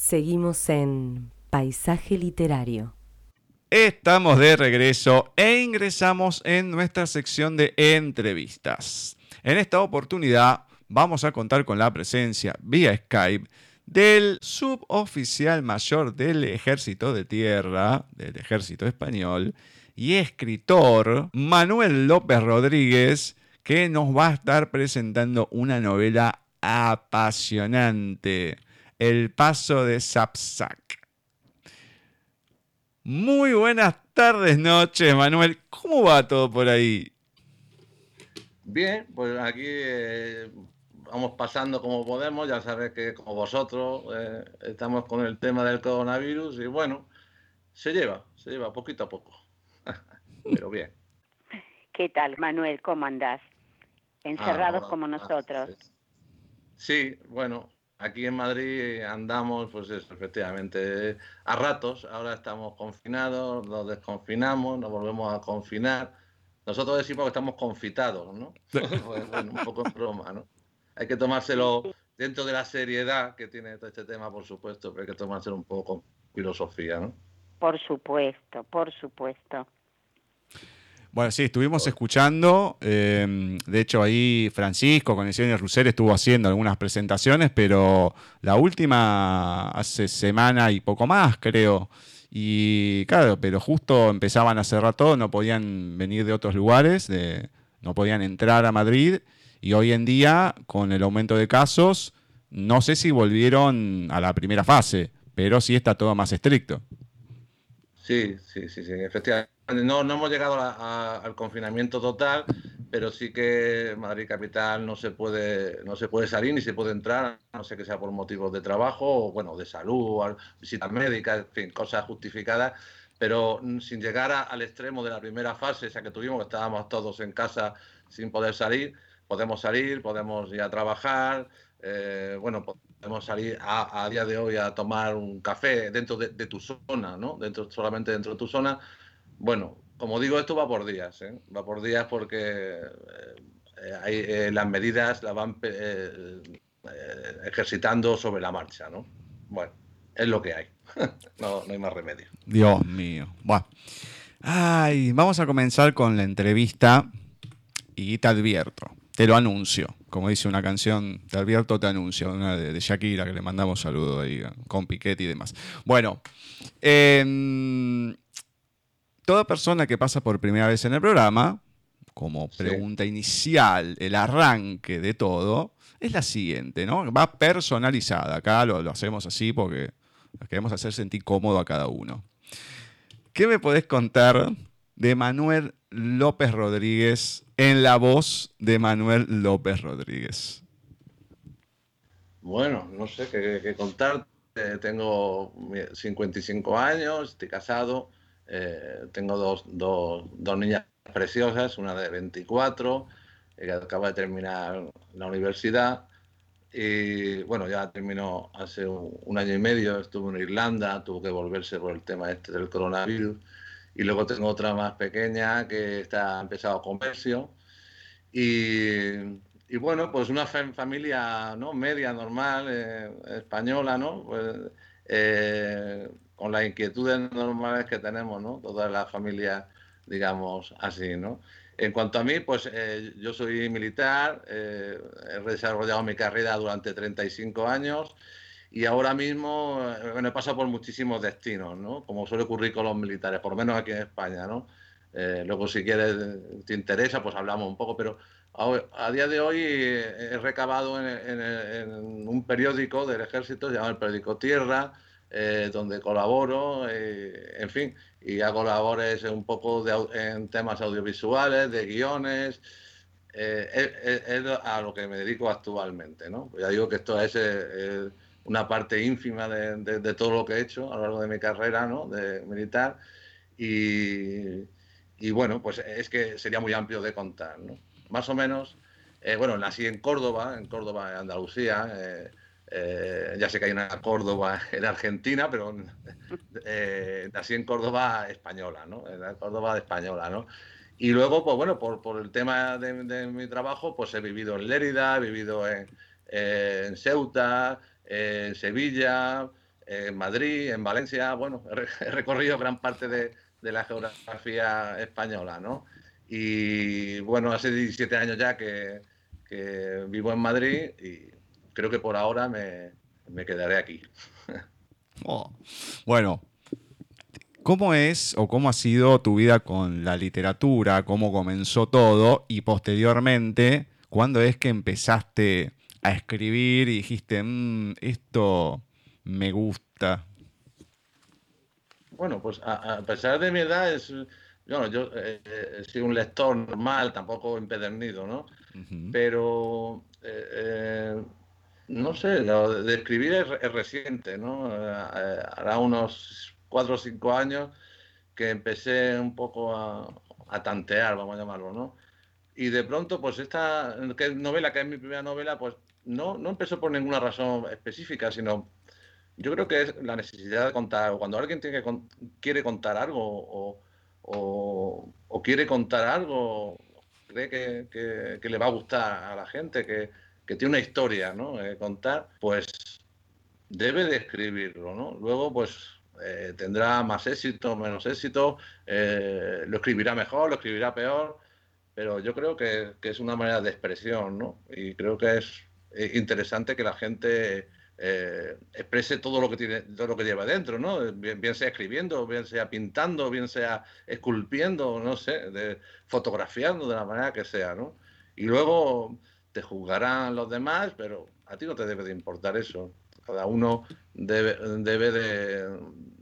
Seguimos en Paisaje Literario. Estamos de regreso e ingresamos en nuestra sección de entrevistas. En esta oportunidad vamos a contar con la presencia vía Skype del suboficial mayor del Ejército de Tierra, del Ejército Español, y escritor Manuel López Rodríguez, que nos va a estar presentando una novela apasionante, El Paso de Sapsac. Muy buenas tardes, noches, Manuel. ¿Cómo va todo por ahí? Bien, pues aquí eh, vamos pasando como podemos, ya sabes que como vosotros eh, estamos con el tema del coronavirus y bueno, se lleva, se lleva poquito a poco, pero bien. ¿Qué tal, Manuel? ¿Cómo andás? Encerrados ah, como nosotros. sí. bueno, aquí en Madrid andamos, pues efectivamente, a ratos, ahora estamos confinados, nos desconfinamos, nos volvemos a confinar. Nosotros decimos que estamos confitados, ¿no? Pues, bueno, un poco en broma, ¿no? hay que tomárselo dentro de la seriedad que tiene todo este tema, por supuesto, pero hay que tomárselo un poco con filosofía, ¿no? Por supuesto, por supuesto. Bueno, sí, estuvimos escuchando. Em, de hecho, ahí Francisco con el Russer estuvo haciendo algunas presentaciones, pero la última hace semana y poco más, creo. Y claro, pero justo empezaban a cerrar todo, no podían venir de otros lugares, de, no podían entrar a Madrid. Y hoy en día, con el aumento de casos, no sé si volvieron a la primera fase, pero sí está todo más estricto. Sí, sí, sí, sí, efectivamente. No, no hemos llegado al confinamiento total, pero sí que Madrid Capital no se puede no se puede salir ni se puede entrar, no sé que sea por motivos de trabajo o bueno, de salud, visitas médicas, en fin, cosas justificadas, pero sin llegar al extremo de la primera fase, esa que tuvimos, que estábamos todos en casa sin poder salir, podemos salir, podemos ir a trabajar, eh, bueno, podemos salir a, día de hoy a tomar un café dentro de, tu zona, ¿no? Dentro, solamente dentro de tu zona. Bueno, como digo, esto va por días, ¿eh? Va por días porque eh, las medidas las van ejercitando sobre la marcha, ¿no? Bueno, es lo que hay. no, no hay más remedio. Dios mío. Bueno. Ay, vamos a comenzar con la entrevista y te advierto te lo anuncio. Como dice una canción de Alberto, te anuncio, una de, Shakira, que le mandamos saludos ahí con Piquet y demás. Bueno, em, toda persona que pasa por primera vez en el programa, como pregunta inicial, el arranque de todo, es la siguiente, ¿no? Va personalizada. Acá lo, lo hacemos así porque queremos hacer sentir cómodo a cada uno. ¿Qué me podés contar de Manuel López Rodríguez en la voz de Manuel López Rodríguez. Bueno, no sé qué, contar. tengo 55 años, estoy casado, eh, tengo dos, niñas preciosas, una de 24, que acaba de terminar la universidad. Y bueno, ya terminó hace un, año y medio, estuvo en Irlanda, tuvo que volverse por el tema este del coronavirus y luego tengo otra más pequeña que está empezado comercio. Y, y bueno, pues una familia ¿no? media, normal, eh, española, ¿no? Pues, eh, con las inquietudes normales que tenemos, ¿no? Todas las familias, digamos, así, ¿no? En cuanto a mí, pues eh, yo soy militar, he desarrollado mi carrera durante 35 años y ahora mismo, eh, bueno, he pasado por muchísimos destinos, ¿no? Como suele ocurrir con los militares, por lo menos aquí en España, ¿no? Eh, luego, si quieres, te interesa, pues hablamos un poco, pero a, día de hoy he recabado en, un periódico del ejército llamado el periódico Tierra, eh, donde colaboro, en fin, y hago labores un poco en temas audiovisuales, de guiones, es, a lo que me dedico actualmente, ¿no? ya digo que esto es una parte ínfima de, todo lo que he hecho a lo largo de mi carrera ¿no? de militar. Y, bueno, pues es que sería muy amplio de contar. ¿no? Más o menos, eh, bueno, nací en Córdoba, en Córdoba, en Andalucía. Eh, eh, ya sé que hay una Córdoba en Argentina, pero nací en Córdoba española, ¿no? En la Córdoba española, ¿no? Y luego, pues bueno, por, el tema de, mi trabajo, pues he vivido en Lérida, he vivido en Ceuta, en Sevilla, en Madrid, en Valencia, bueno, he recorrido gran parte de, la geografía española, ¿no? Y bueno, hace 17 años ya que, vivo en Madrid y creo que por ahora me, quedaré aquí. Oh, bueno, ¿cómo es o cómo ha sido tu vida con la literatura? ¿Cómo comenzó todo? Y posteriormente, ¿cuándo es que empezaste a escribir y dijiste, mm, esto me gusta? Bueno, pues a, pesar de mi edad, es, yo eh, eh, soy un lector normal, tampoco empedernido, ¿no? Pero, eh, no sé, lo de escribir es, reciente, ¿no? hará unos cuatro o cinco años que empecé un poco a, a tantear, vamos a llamarlo, ¿no? Y de pronto, pues esta novela, que es mi primera novela, pues no, no empezó por ninguna razón específica, sino yo creo que es la necesidad de contar. Cuando alguien tiene que, quiere contar algo o, quiere contar algo, cree que, le va a gustar a la gente, que, tiene una historia ¿no? Eh, contar, pues debe de escribirlo. ¿no? Luego, pues eh, tendrá más éxito, menos éxito, eh, lo escribirá mejor, lo escribirá peor, pero yo creo que, que, es una manera de expresión, ¿no? Y creo que es interesante que la gente eh, exprese todo lo que tiene, todo lo que lleva dentro, ¿no? Bien, sea escribiendo, bien sea pintando, bien sea esculpiendo, no sé, de, fotografiando de la manera que sea, ¿no? Y luego te juzgarán los demás, pero a ti no te debe de importar eso. Cada uno debe, debe de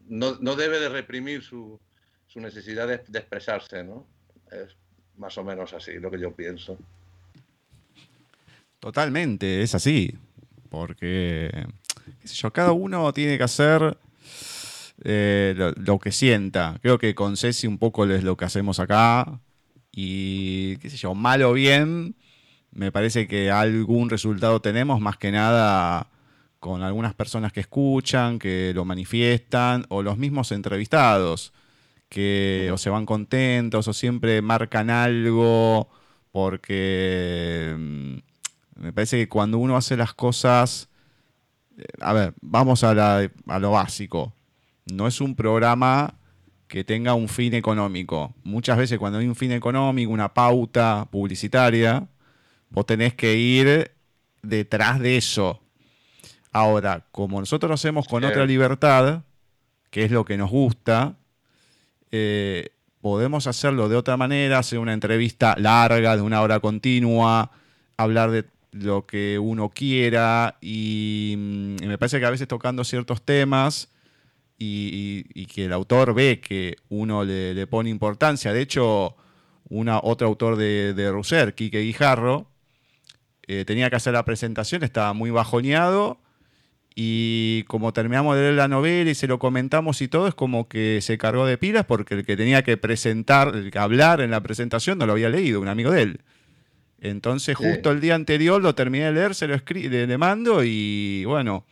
no, no debe de reprimir su, su necesidad de, de expresarse, ¿no? Es más o menos así lo que yo pienso. Totalmente, es así. Porque, qué sé yo, cada uno tiene que hacer eh, lo, que sienta. Creo que con Ceci un poco es lo que hacemos acá. Y, qué sé yo, mal o bien, me parece que algún resultado tenemos, más que nada con algunas personas que escuchan, que lo manifiestan, o los mismos entrevistados, que o se van contentos o siempre marcan algo porque mm, me parece que cuando uno hace las cosas, eh, a ver, vamos a, lo básico. No es un programa que tenga un fin económico. Muchas veces cuando hay un fin económico, una pauta publicitaria, vos tenés que ir detrás de eso. Ahora, como nosotros lo hacemos con otra libertad, que es lo que nos gusta, eh, podemos hacerlo de otra manera, hacer una entrevista larga, de una hora continua, hablar de lo que uno quiera y, mm, me parece que a veces tocando ciertos temas y, que el autor ve que uno le, pone importancia. De hecho, una, otro autor de, de Russer, Quique Guijarro, eh, tenía que hacer la presentación, estaba muy bajoneado y como terminamos de leer la novela y se lo comentamos y todo, es como que se cargó de pilas porque el que tenía que presentar, el que hablar en la presentación no lo había leído, un amigo de él. Entonces, justo el día anterior lo terminé de leer, se lo le, mando y bueno,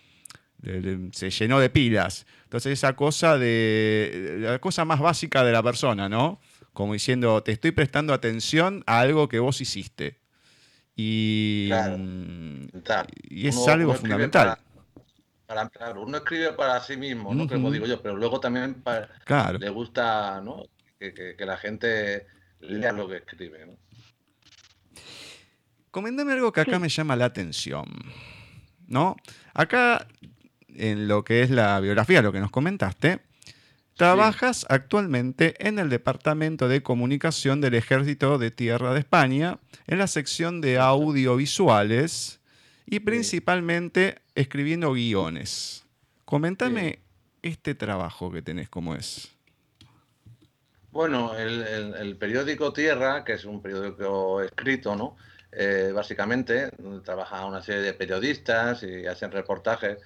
se llenó de pilas. Entonces, esa cosa de. la cosa más básica de la persona, ¿no? Como diciendo, te estoy prestando atención a algo que vos hiciste. Y, mm, y es algo fundamental. Para, claro, uno escribe para sí mismo, ¿no? Como digo yo, pero luego también le gusta ¿no? que, que la gente lea lo que escribe. ¿no? Coméntame algo que acá me llama la atención. ¿No? Acá, en lo que es la biografía, lo que nos comentaste, trabajas actualmente en el Departamento de Comunicación del Ejército de Tierra de España, en la sección de audiovisuales y principalmente escribiendo guiones. Coméntame este trabajo que tenés, ¿cómo es? Bueno, el, periódico Tierra, que es un periódico escrito, ¿no? Eh, básicamente, trabaja una serie de periodistas y hacen reportajes.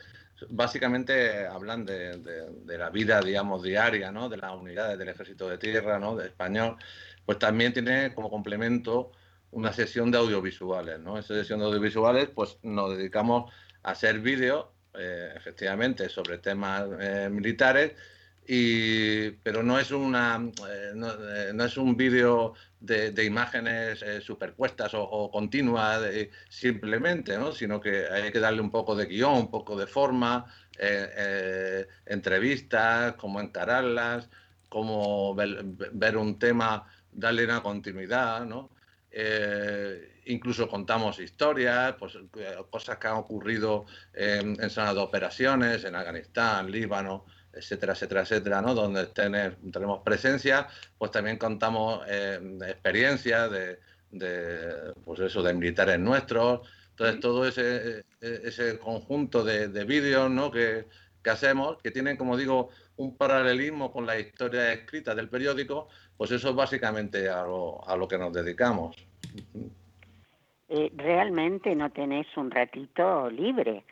Básicamente hablan de, la vida, digamos, diaria, ¿no? De las unidades del Ejército de Tierra, ¿no? De español. Pues también tiene como complemento una sesión de audiovisuales, ¿no? Esa sesión de audiovisuales, pues nos dedicamos a hacer vídeos, eh, efectivamente, sobre temas eh, militares y, pero no es, una, eh, no, es un vídeo de, imágenes superpuestas o, continuas simplemente, ¿no? sino que hay que darle un poco de guion, un poco de forma, entrevistas, cómo encararlas, cómo ver, un tema, darle una continuidad, ¿no? Eh, incluso contamos historias, pues, cosas que han ocurrido en, en zonas de operaciones, en Afganistán, Líbano, etcétera, etcétera, etcétera, ¿no? Donde tenemos presencia, pues también contamos eh, experiencias de, de, pues eso, de militares nuestros. Entonces, todo ese, ese conjunto de, de vídeos, ¿no? Que, que hacemos, que tienen, como digo, un paralelismo con la historia escrita del periódico, pues eso es básicamente a lo, a lo que nos dedicamos. Eh, realmente no tenés un ratito libre.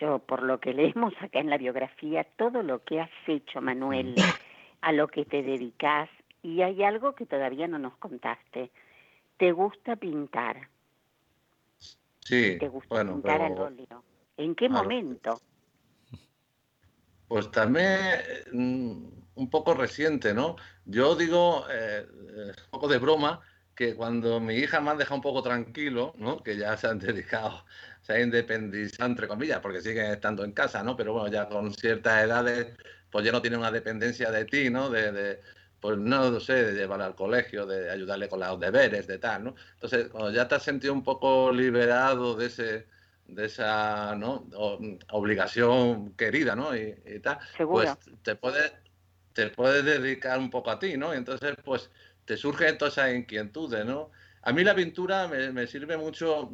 Yo, por lo que leemos acá en la biografía, todo lo que has hecho, Manuel, a lo que te dedicas, y hay algo que todavía no nos contaste. ¿Te gusta pintar? Sí. ¿Te gusta pintar al óleo? ¿En qué momento? Pues también mm, un poco reciente, ¿no? Yo digo, eh, un poco de broma, que cuando mi hija me ha dejado un poco tranquilo, ¿no? Que ya se han dedicado, se han independizado, entre comillas, porque siguen estando en casa, ¿no? Pero bueno, ya con ciertas edades, pues ya no tienen una dependencia de ti, ¿no? De, pues no, sé, de llevar al colegio, de ayudarle con los deberes, de tal, ¿no? Entonces, cuando ya te has sentido un poco liberado de ese de esa ¿no? obligación querida, ¿no? Y, tal, pues te puedes, te puedes dedicar un poco a ti, ¿no? Y entonces, pues te surgen todas esas inquietudes, ¿no? A mí la pintura me, sirve mucho,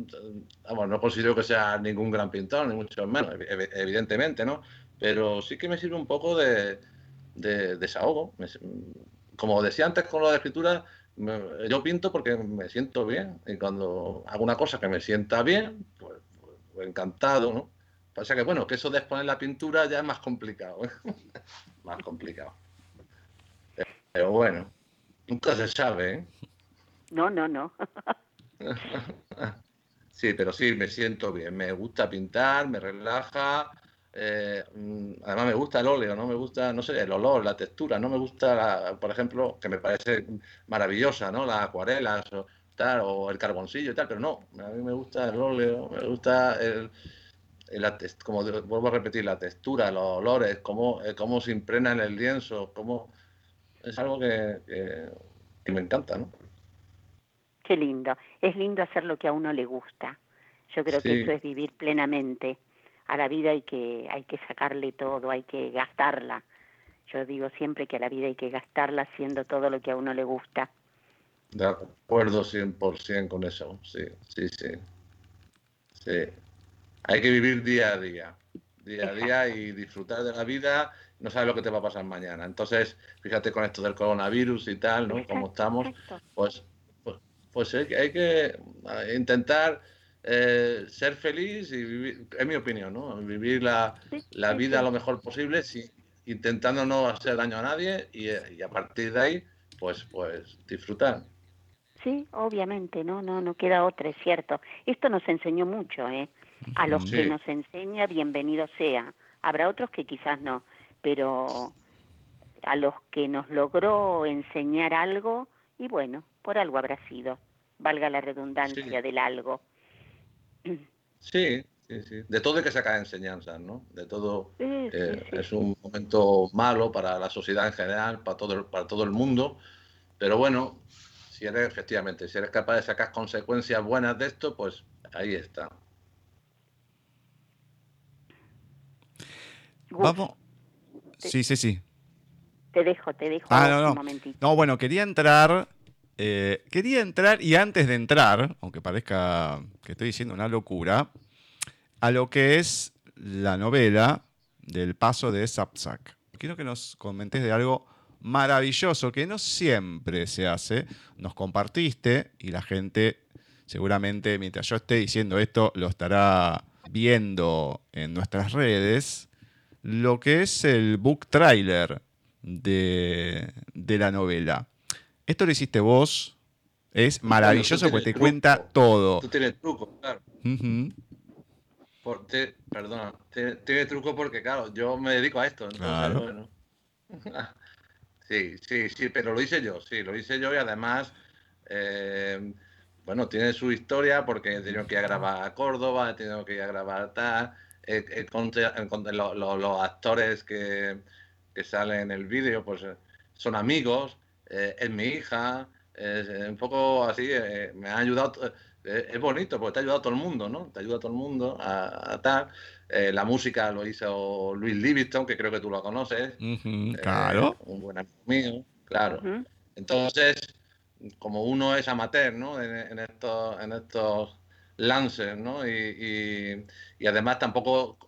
vamos, no considero que sea ningún gran pintor, ni mucho menos, evidentemente, ¿no? Pero sí que me sirve un poco de, desahogo. como decía antes con lo de escritura, yo pinto porque me siento bien y cuando hago una cosa que me sienta bien, pues encantado, ¿no? Pasa que, bueno, que eso de exponer la pintura ya es más complicado, ¿eh? más complicado. Pero bueno, nunca se sabe, ¿eh? No, no, no. sí, pero sí, me siento bien. Me gusta pintar, me relaja. Eh, mm, además me gusta el óleo, no me gusta, no sé, el olor, la textura, no me gusta, por ejemplo, que me parece maravillosa, ¿no? Las acuarelas o, o el carboncillo y tal, pero no, a mí me gusta el óleo, me gusta el, como vuelvo a repetir, la textura, los olores, cómo, eh, cómo se impregna en el lienzo, cómo es algo que, que, me encanta, ¿no? Qué lindo, es lindo hacer lo que a uno le gusta. Yo creo que eso es vivir plenamente. A la vida hay que, hay que sacarle todo, hay que gastarla. Yo digo siempre que a la vida hay que gastarla haciendo todo lo que a uno le gusta. De acuerdo 100% con eso, sí, sí, sí. Sí. Hay que vivir día a día, día a día y disfrutar de la vida. No sabes lo que te va a pasar mañana. Entonces, fíjate con esto del coronavirus y tal, ¿no? Como estamos, pues, pues, pues hay, que eh, intentar eh, ser feliz y vivir, es mi opinión, ¿no? Vivir la, la vida lo mejor posible, sí, intentando no hacer daño a nadie y, y a partir de ahí, pues, pues disfrutar. Sí, obviamente, no, no, no queda otra, es cierto. Esto nos enseñó mucho, ¿eh? A los que nos enseña, bienvenido sea. Habrá otros que quizás no, pero a los que nos logró enseñar algo, y bueno, por algo habrá sido, valga la redundancia del algo. Sí, sí, sí. De todo hay que sacar enseñanzas, ¿no? De todo eh, es un momento malo para la sociedad en general, para todo, para todo el mundo, pero bueno, si eres, efectivamente, si eres capaz de sacar consecuencias buenas de esto, pues ahí está. Vamos. Sí, sí, sí. Te dejo, te dejo ah, no, no. un momentito. No, bueno, quería entrar. Eh, quería entrar y antes de entrar, aunque parezca que estoy diciendo una locura, a lo que es la novela del paso de Sapsak. Quiero que nos comentes de algo maravilloso que no siempre se hace. Nos compartiste y la gente seguramente mientras yo esté diciendo esto lo estará viendo en nuestras redes. Lo que es el book trailer de, la novela. Esto lo hiciste vos. Es maravilloso porque te cuenta todo. Tú tienes truco, claro. perdona, tiene, truco porque, claro, yo me dedico a esto. claro. Sí, sí, sí, pero lo hice yo, sí, lo hice yo y además, eh, bueno, tiene su historia porque he tenido que ir a grabar a Córdoba, he tenido que ir a grabar tal, con, los actores que, que salen en el vídeo, pues son amigos, es mi hija, es, un poco así, me ha ayudado es bonito porque te ha ayudado a todo el mundo, ¿no? Te ayuda a todo el mundo a, tal. Eh, la música lo hizo Luis Livingston, que creo que tú lo conoces. Eh, claro. un buen amigo mío, claro. Entonces, como uno es amateur, ¿no? En, estos, en estos lances, ¿no? Y, además tampoco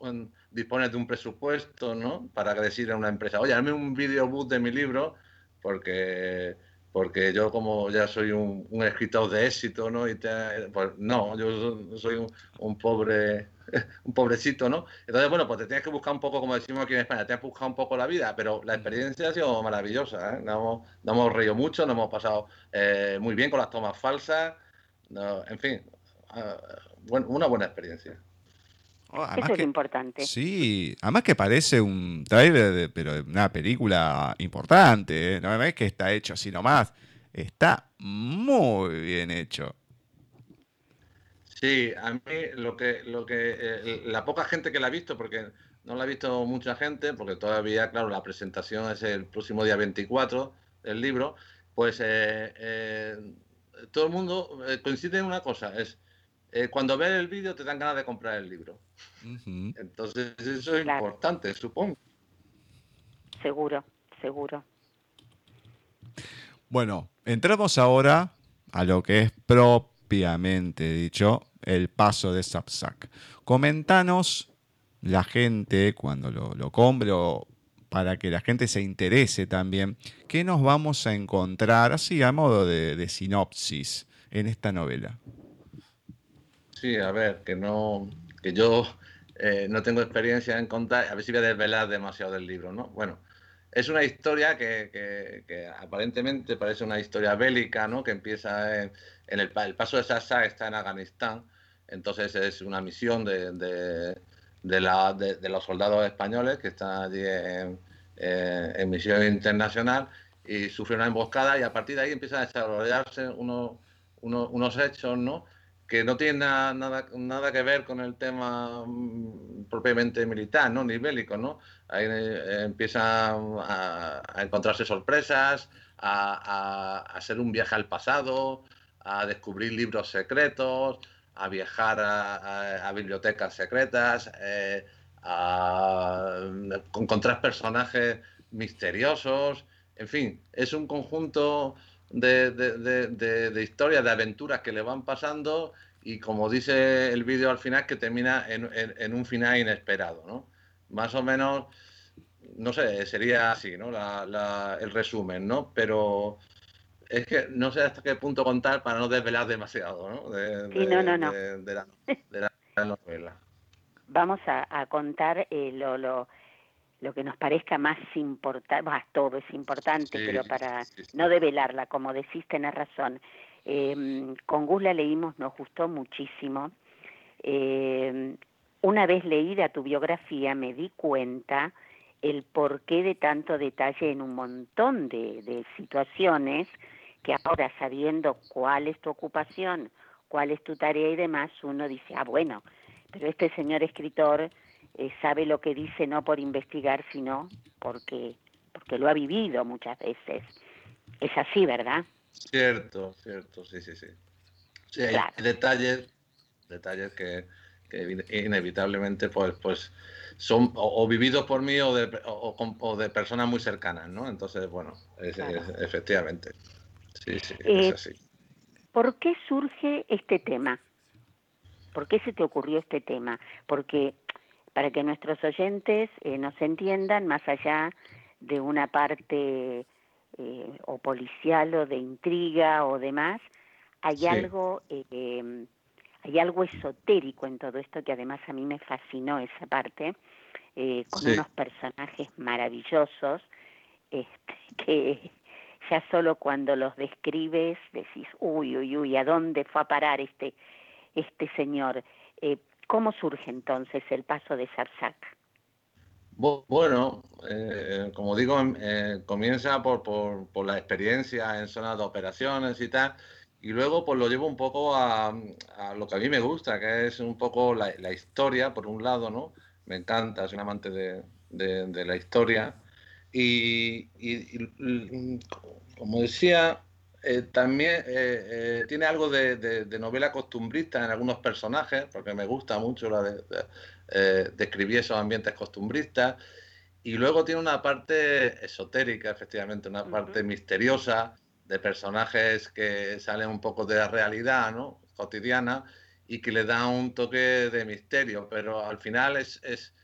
dispones de un presupuesto, ¿no? Para decir a una empresa, oye, hazme un videobook de mi libro, porque porque yo como ya soy un, escritor de éxito, ¿no? Y pues no, yo soy un, pobre, un pobrecito, ¿no? Entonces, bueno, pues te tienes que buscar un poco, como decimos aquí en España, te has buscado un poco la vida, pero la experiencia ha sido maravillosa, ¿eh? Nos hemos, reído mucho, nos hemos pasado eh, muy bien con las tomas falsas, en fin, ah, una buena experiencia. Oh, Eso es importante. Sí, además que parece un trailer, de, pero de una película importante. ¿eh? No es que está hecho así nomás. Está muy bien hecho. Sí, a mí lo que, lo que eh, la poca gente que la ha visto, porque no la ha visto mucha gente, porque todavía, claro, la presentación es el próximo día 24 del libro, pues eh, todo el mundo coincide en una cosa, es eh, cuando ves el vídeo te dan ganas de comprar el libro. Entonces, eso es importante, supongo. Seguro, seguro. Bueno, entramos ahora a lo que es propiamente dicho el paso de Sapsac. Comentanos la gente cuando lo, compre o para que la gente se interese también, qué nos vamos a encontrar así a modo de sinopsis en esta novela. Sí, a ver, que no, que yo eh, no tengo experiencia en contar, a ver si voy a desvelar demasiado del libro, ¿no? Bueno, es una historia que, aparentemente parece una historia bélica, ¿no? Que empieza en, el, paso de Sasa está en Afganistán, entonces es una misión de, de, la, de, los soldados españoles que están allí en, en, misión internacional y sufren una emboscada y a partir de ahí empiezan a desarrollarse unos, unos hechos, ¿no? Que no tiene nada, nada, que ver con el tema mm, propiamente militar, ¿no? Ni bélico, ¿no? Ahí eh, empiezan a, encontrarse sorpresas, a, hacer un viaje al pasado, a descubrir libros secretos, a viajar a, bibliotecas secretas, eh, a encontrar personajes misteriosos, en fin, es un conjunto de, de, de, historias, de aventuras que le van pasando y como dice el vídeo al final, que termina en, un final inesperado, ¿no? Más o menos, no sé, sería así, ¿no? el resumen, ¿no? Pero es que no sé hasta qué punto contar para no desvelar demasiado, ¿no? sí, no, no, no. De, la, novela. Vamos a, contar eh, lo, lo lo que nos parezca más importante, todo es importante, pero para no develarla, como decís, tenés razón. Eh, con Gus la leímos, nos gustó muchísimo. Eh, una vez leída tu biografía me di cuenta el porqué de tanto detalle en un montón de, de situaciones que ahora sabiendo cuál es tu ocupación, cuál es tu tarea y demás, uno dice, ah, bueno, pero este señor escritor eh, sabe lo que dice no por investigar, sino porque, porque lo ha vivido muchas veces. Es así, ¿verdad? Cierto, cierto, sí, sí, sí. Sí, hay detalles, detalles que, inevitablemente pues, pues son o, vividos por mí o de, o, de personas muy cercanas, ¿no? Entonces, bueno, efectivamente. Sí, sí, es eh, así. ¿Por qué surge este tema? ¿Por qué se te ocurrió este tema? Porque para que nuestros oyentes eh, nos entiendan más allá de una parte eh, o policial o de intriga o demás, hay algo eh, hay algo esotérico en todo esto que además a mí me fascinó esa parte con unos personajes maravillosos este, que ya solo cuando los describes decís uy uy uy a dónde fue a parar este este señor ¿Cómo surge entonces el paso de Sarsak? Bueno, eh, como digo, em, eh, comienza por, por, la experiencia en zonas de operaciones y tal, y luego pues lo llevo un poco a, lo que a mí me gusta, que es un poco la, historia, por un lado, ¿no? me encanta, soy un amante de, la historia. Y, como decía, eh, también eh, eh, tiene algo de, novela costumbrista en algunos personajes, porque me gusta mucho la de, describir esos ambientes costumbristas. Y luego tiene una parte esotérica, efectivamente, una parte misteriosa de personajes que salen un poco de la realidad ¿no? cotidiana y que le da un toque de misterio, pero al final es, es,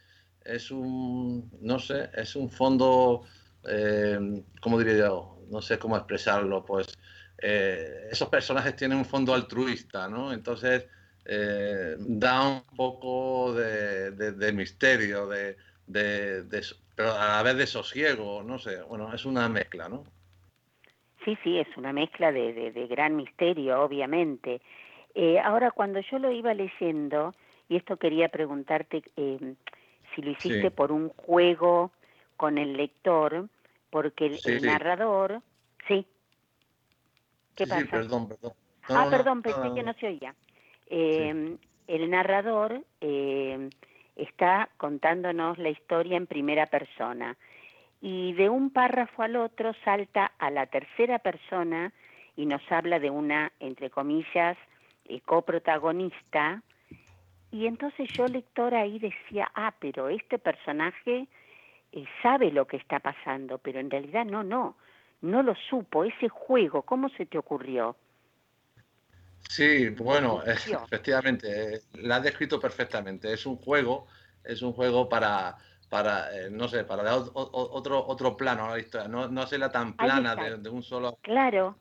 es un, no sé, es un fondo, eh, ¿cómo diría yo? No sé cómo expresarlo, pues eh, esos personajes tienen un fondo altruista, ¿no? Entonces eh, da un poco de, misterio, de, pero a la vez de sosiego, no sé, bueno, es una mezcla, ¿no? Sí, sí, es una mezcla de, gran misterio, obviamente. Eh, ahora, cuando yo lo iba leyendo, y esto quería preguntarte eh, si lo hiciste por un juego con el lector, porque el, narrador. ¿Qué pasa? perdón, perdón. ah, perdón, pensé que no se oía. Eh, el narrador está contándonos la historia en primera persona y de un párrafo al otro salta a la tercera persona y nos habla de una, entre comillas, eh, coprotagonista. Y entonces yo, lectora, ahí decía, ah, pero este personaje eh, sabe lo que está pasando, pero en realidad no, no, no lo supo. Ese juego, ¿cómo se te ocurrió? Sí, bueno, efectivamente, eh, la has descrito perfectamente. Es un juego, es un juego para para, eh, no sé, para dar otro, otro plano a la historia, no, no hacerla tan plana de, un solo... Claro.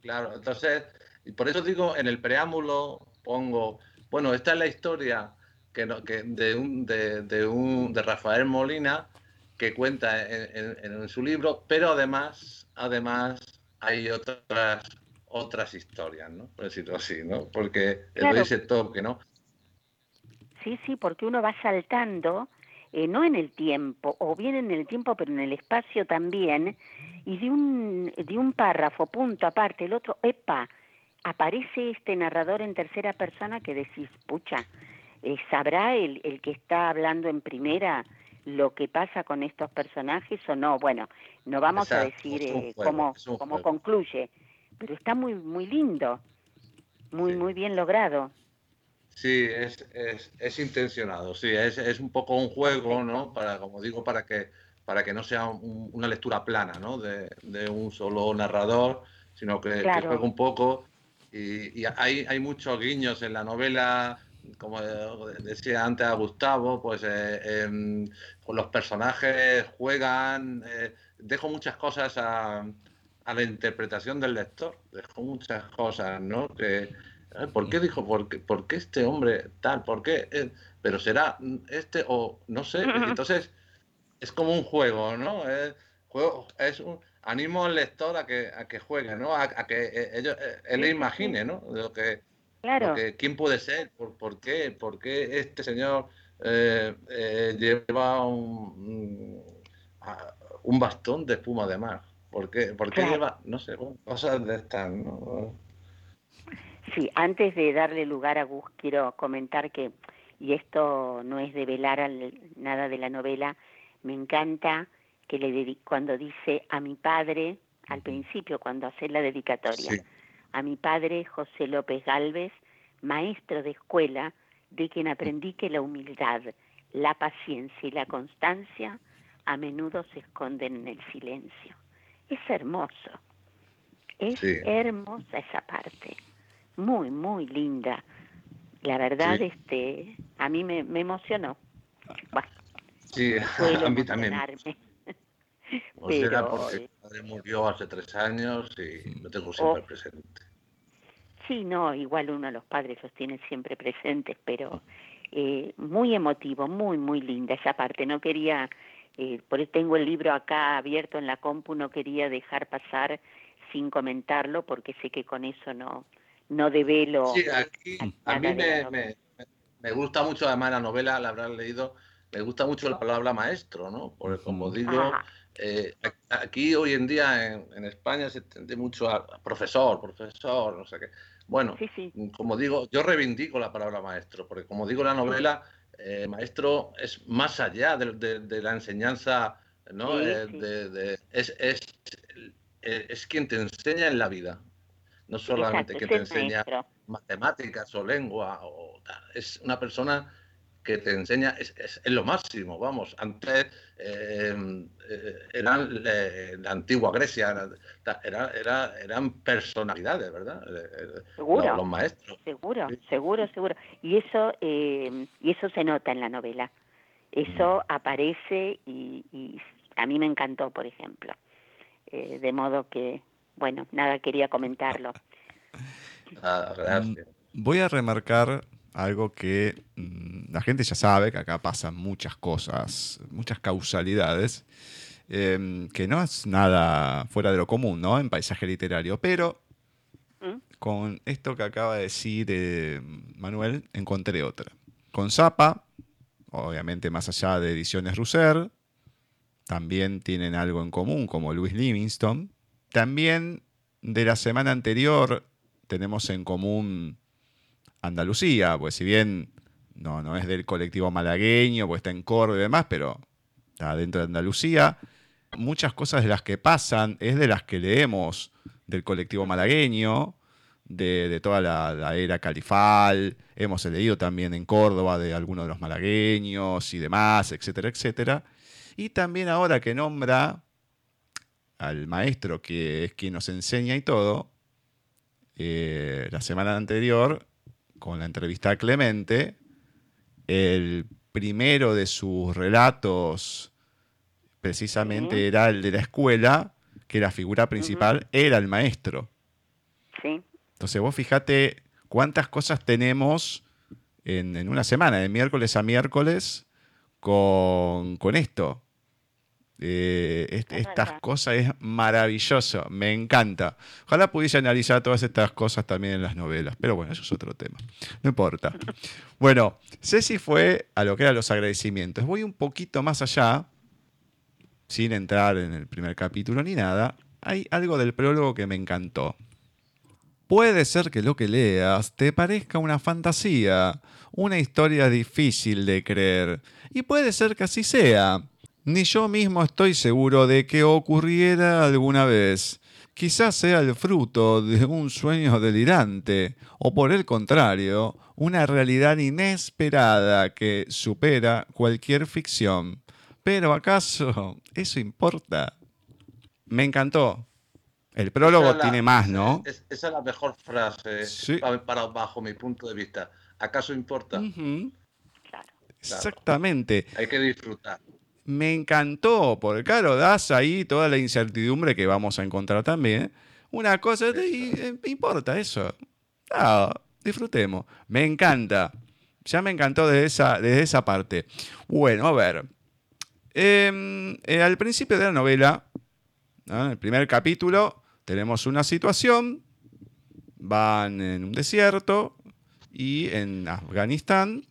Claro, entonces, y por eso digo, en el preámbulo pongo, bueno, esta es la historia que, que de, un, de, un, de Rafael Molina que cuenta en, su libro, pero además, además hay otras otras historias, ¿no? Por decirlo así, ¿no? Porque claro. ese toque, ¿no? Sí, sí, porque uno va saltando eh, no en el tiempo, o bien en el tiempo, pero en el espacio también, y de un, de un párrafo, punto aparte, el otro, epa, aparece este narrador en tercera persona que decís, pucha, eh, ¿sabrá el, el que está hablando en primera lo que pasa con estos personajes o no? Bueno, no vamos a decir eh, cómo, cómo concluye, pero está muy, muy lindo, muy, muy bien logrado. Sí, es, es, es intencionado, sí, es, es, un poco un juego, ¿no? Para, como digo, para que, para que no sea una lectura plana, ¿no? De, de, un solo narrador, sino que, juegue un poco. Y, y, hay, hay muchos guiños en la novela, como decía antes a Gustavo, pues eh, em, los personajes juegan, eh, dejo muchas cosas a, a la interpretación del lector, dejo muchas cosas, ¿no? Que, ¿Por qué dijo, por qué, por qué este hombre tal? ¿Por qué? Eh, pero será este o no sé. Entonces, es como un juego, ¿no? Es, juego, es un, animo al lector a que, a que juegue, ¿no? A, que eh, ellos, eh, él le imagine, ¿no? Lo que, claro. ¿Quién puede ser? ¿Por, por qué? ¿Por qué este señor lleva un, un bastón de espuma de mar? ¿Por qué, por qué lleva, no sé, cosas de estas, ¿no? Sí, antes de darle lugar a Gus, quiero comentar que, y esto no es de velar nada de la novela, me encanta que le cuando dice a mi padre, al principio, cuando hace la dedicatoria, a mi padre José López Galvez, maestro de escuela, de quien aprendí que la humildad, la paciencia y la constancia a menudo se esconden en el silencio. Es hermoso, es hermosa esa parte muy, muy linda. La verdad, este, a mí me, me emocionó. Bueno, sí, a mí también. O Pero, porque mi padre murió hace tres años y lo tengo siempre oh. presente. Sí, no, igual uno de los padres los tiene siempre presentes, pero eh, muy emotivo, muy, muy linda esa parte. No quería, eh, por eso tengo el libro acá abierto en la compu, no quería dejar pasar sin comentarlo porque sé que con eso no, no develo. Sí, aquí a mí me, me, gusta mucho, además la novela, la habrás leído, me gusta mucho la palabra maestro, ¿no? Porque como digo, eh, aquí hoy en día en, España se entiende mucho a profesor, profesor, no sé qué. Bueno, como digo, yo reivindico la palabra maestro, porque como digo la novela, eh, maestro es más allá de, la enseñanza, ¿no? Eh, es, es, es, quien te enseña en la vida, no solamente que te enseña matemáticas o lengua, o, es una persona que te enseña, es, es, lo máximo, vamos. Antes eh, eh eran la antigua Grecia, era, era, eran personalidades, ¿verdad? Eh, eh, seguro. Los, maestros. Seguro, seguro, seguro. Y eso, y eso se nota en la novela. Eso mm. aparece y, y, a mí me encantó, por ejemplo. de modo que, bueno, nada, quería comentarlo. Ah, gracias. Voy a remarcar algo que mm, la gente ya sabe, que acá pasan muchas cosas, muchas causalidades, em, que no es nada fuera de lo común, ¿no? En paisaje literario, pero ¿Mm? con esto que acaba de decir eh, Manuel, encontré otra. Con Zapa, obviamente más allá de Ediciones Russer, también tienen algo en común, como Luis Livingston. También de la semana anterior tenemos en común Andalucía, pues si bien no, no es del colectivo malagueño, pues está en Córdoba y demás, pero está dentro de Andalucía. Muchas cosas de las que pasan es de las que leemos del colectivo malagueño, de, toda la, era califal, hemos leído también en Córdoba de algunos de los malagueños y demás, etcétera, etcétera. Y también ahora que nombra al maestro que es quien nos enseña y todo, eh, la semana anterior con la entrevista a Clemente, el primero de sus relatos precisamente era el de la escuela, que la figura principal era el maestro. Sí. Entonces vos fíjate cuántas cosas tenemos en, una semana, de miércoles a miércoles, con, con esto. Eh, estas cosas es maravilloso, me encanta. Ojalá pudiese analizar todas estas cosas también en las novelas, pero bueno, eso es otro tema. No importa. Bueno, Ceci fue a lo que eran los agradecimientos. Voy un poquito más allá, sin entrar en el primer capítulo ni nada. Hay algo del prólogo que me encantó. Puede ser que lo que leas te parezca una fantasía, una historia difícil de creer, y puede ser que así sea ni yo mismo estoy seguro de que ocurriera alguna vez. Quizás sea el fruto de un sueño delirante, o por el contrario, una realidad inesperada que supera cualquier ficción. Pero ¿acaso eso importa? Me encantó. El prólogo tiene más, ¿no? esa es la mejor frase para, bajo mi punto de vista. ¿Acaso importa? Exactamente. Hay que disfrutar me encantó, porque claro, das ahí toda la incertidumbre que vamos a encontrar también. Una cosa, y, eh, importa eso. Ah, disfrutemos. Me encanta. Ya me encantó desde esa, desde esa parte. Bueno, a ver. Em, eh, al principio de la novela, en el primer capítulo, tenemos una situación. Van en un desierto y en Afganistán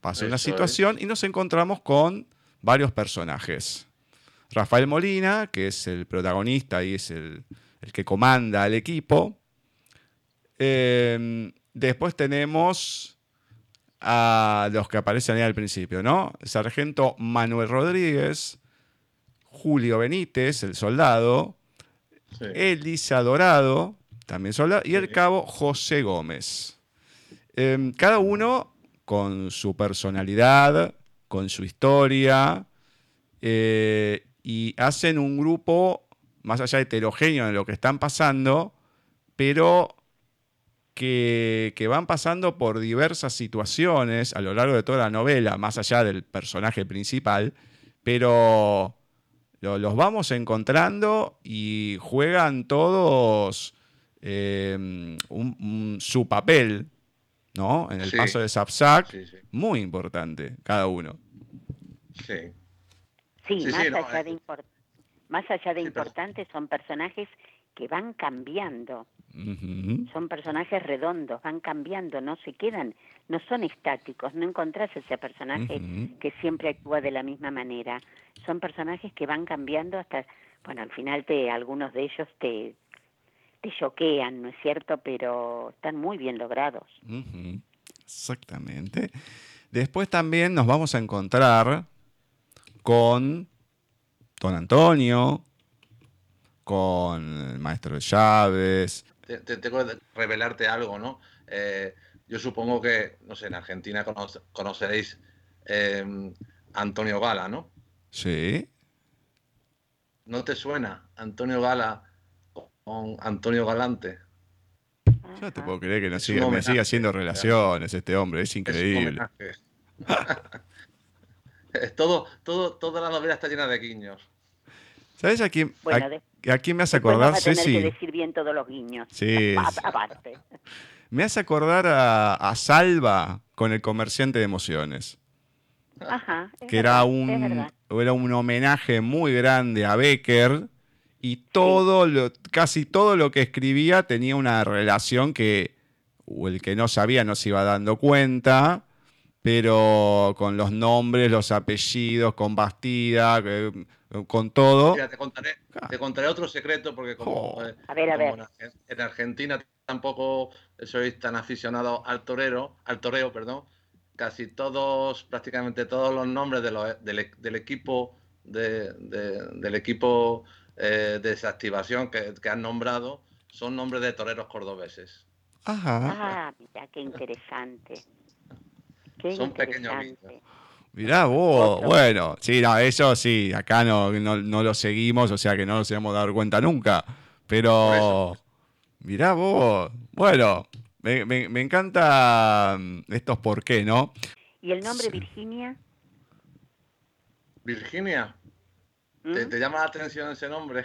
pasa una situación y nos encontramos con varios personajes. Rafael Molina, que es el protagonista y es el, que comanda al equipo. Em, después tenemos a los que aparecen ahí al principio, ¿no? Sargento Manuel Rodríguez, Julio Benítez, el soldado, Elisa Dorado, también soldado, y el cabo José Gómez. Em, cada uno con su personalidad, con su historia, eh, y hacen un grupo más allá heterogéneo de lo que están pasando, pero que, van pasando por diversas situaciones a lo largo de toda la novela, más allá del personaje principal, pero los vamos encontrando y juegan todos eh, su papel ¿no? En el paso de Sapsac, muy importante, cada uno. Sí. Sí, más, allá de más, allá de importantes, son personajes que van cambiando. Son personajes redondos, van cambiando, no se quedan, no son estáticos, no encontrás ese personaje que siempre actúa de la misma manera. Son personajes que van cambiando hasta, bueno, al final te, algunos de ellos te, te choquean, ¿no es cierto? Pero están muy bien logrados. Exactamente. Después también nos vamos a encontrar con Don Antonio, con el maestro de llaves. Te, te- tengo que revelarte algo, ¿no? Eh, yo supongo que, no sé, en Argentina conoce- conoceréis eh, Antonio Gala, ¿no? Sí. ¿No te suena Antonio Gala con Antonio Galante? Yo no te puedo creer que no me siga homenaje, haciendo relaciones este hombre, es increíble. Es todo, todo, toda la novela está llena de guiños. ¿Sabes a quién, Bueno, a, quién me hace acordar, vas a tener que Ceci? decir bien todos los guiños. Sí. Aparte. Me hace acordar a, a Salva con el comerciante de emociones, Ajá. es que era verdad, un, era un homenaje muy grande a Becker y todo lo, casi todo lo que escribía tenía una relación que o el que no sabía no se iba dando cuenta, pero con los nombres, los apellidos, con Bastida, eh, con todo. Mira, te contaré, te contaré otro secreto porque como, Oh. eh, A ver, a como ver. en Argen- en Argentina tampoco sois tan aficionados al torero, al toreo, perdón. Casi todos, prácticamente todos los nombres de los- del, del equipo de, de- del equipo eh, de desactivación que, que han nombrado son nombres de toreros cordobeses. Ajá. Ah, mira, qué interesante. Qué Son pequeños. Mirá vos, Otro. bueno, sí, no, eso sí, acá no, no, no lo seguimos, o sea que no nos hemos dado cuenta nunca. Pero, mirá vos, bueno, me, me- me encanta mm, estos por qué, ¿no? ¿Y el nombre Sí. Virginia? Virginia, ¿te, ¿Mm? te llama la atención ese nombre?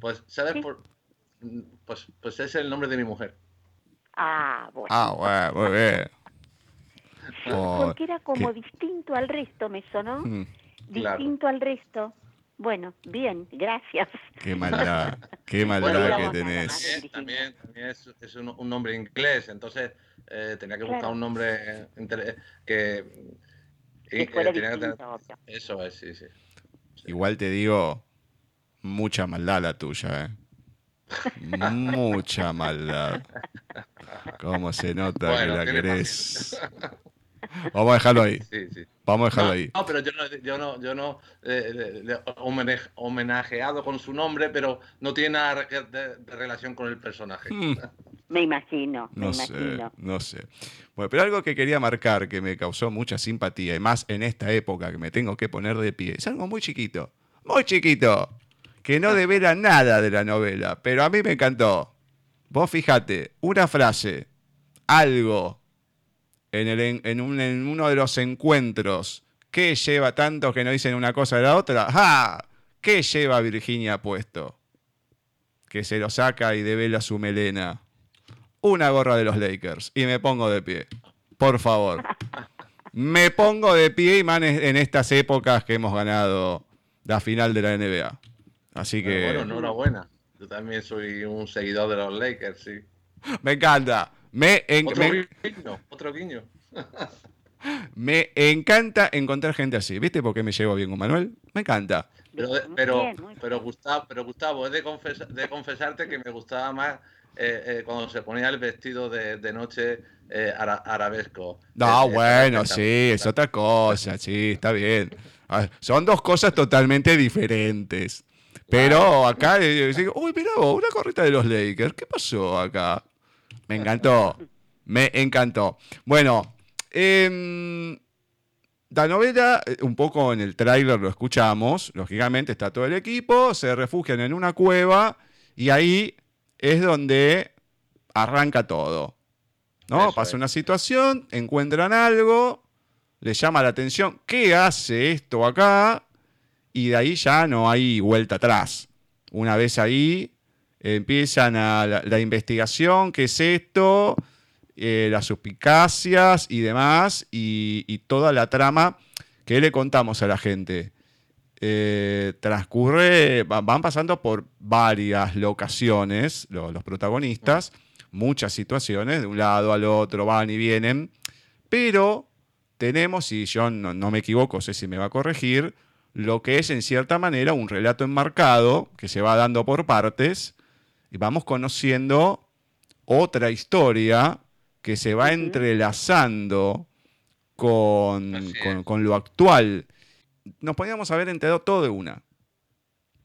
Pues, ¿sabes Sí. por...? Pues, pues es el nombre de mi mujer. Ah, bueno. Ah, bueno, muy bien. Porque era como ¿qué? distinto al resto, me sonó. Mm, Claro. Distinto al resto. Bueno, bien, gracias. Qué maldad, qué maldad que tenés. También, también, también es, es un, un nombre inglés, entonces eh, tenía que buscar Claro. un nombre que... Que y, fuera eh, tenía que tener-. Eso es, sí, sí. Igual te digo, mucha maldad la tuya, ¿eh? Mucha maldad. ¿Cómo se nota Bueno, que la querés? Vamos a dejarlo ahí. sí, sí. Vamos a dejarlo No, ahí. no, pero yo no, yo no, yo no eh, le- le- homenaj- homenajeado con su nombre, pero no tiene nada de, de- de relación con el personaje. Hmm, Me imagino, me No sé, imagino. no sé. Bueno, pero algo que quería marcar que me causó mucha simpatía, y más en esta época que me tengo que poner de pie, es algo muy chiquito, muy chiquito, que no devela nada de la novela, pero a mí me encantó. Vos fíjate, una frase, algo, en, el, en, en un- en uno de los encuentros, ¿qué lleva tanto que no dicen una cosa de la otra? ¡Ah! ¿Qué lleva Virginia puesto? Que se lo saca y devela su melena una gorra de los Lakers y me pongo de pie. Por favor. Me pongo de pie y más en estas épocas que hemos ganado la final de la NBA. Así Pero que bueno, enhorabuena. Yo también soy un seguidor de los Lakers, sí. me encanta. Me, en- Otro me- guiño, otro guiño. me encanta encontrar gente así. ¿Viste por qué me llevo bien con Manuel? Me encanta. Pero, Muy pero, bien, muy pero. Gustavo, pero Gustavo, he de, confesa- de confesarte que me gustaba más eh, eh, cuando se ponía el vestido de, de noche eh, ara- arabesco. No, Es- es bueno, sí, es otra cosa, sí, está bien. Ah, Son dos cosas totalmente diferentes. Pero acá, eh, digo, uy, vos, una corrita de los Lakers, ¿qué pasó acá? Me encantó, me encantó. Bueno, em, la novela, eh, un poco en el tráiler lo escuchamos, lógicamente está todo el equipo, se refugian en una cueva y ahí es donde arranca todo. ¿no? Eso Pasa es. una situación, encuentran algo, les llama la atención, ¿qué hace esto acá? Y de ahí ya no hay vuelta atrás. Una vez ahí, empiezan la, investigación, ¿qué es esto? Eh, las suspicacias y demás, y, toda la trama que le contamos a la gente. Eh, transcurre, va- van pasando por varias locaciones lo- los protagonistas, muchas situaciones, de un lado al otro, van y vienen, pero tenemos, y yo no, no me equivoco, sé si me va a corregir, lo que es en cierta manera un relato enmarcado que se va dando por partes y vamos conociendo otra historia que se va entrelazando con, lo actual. Nos podíamos haber enterado todo de una.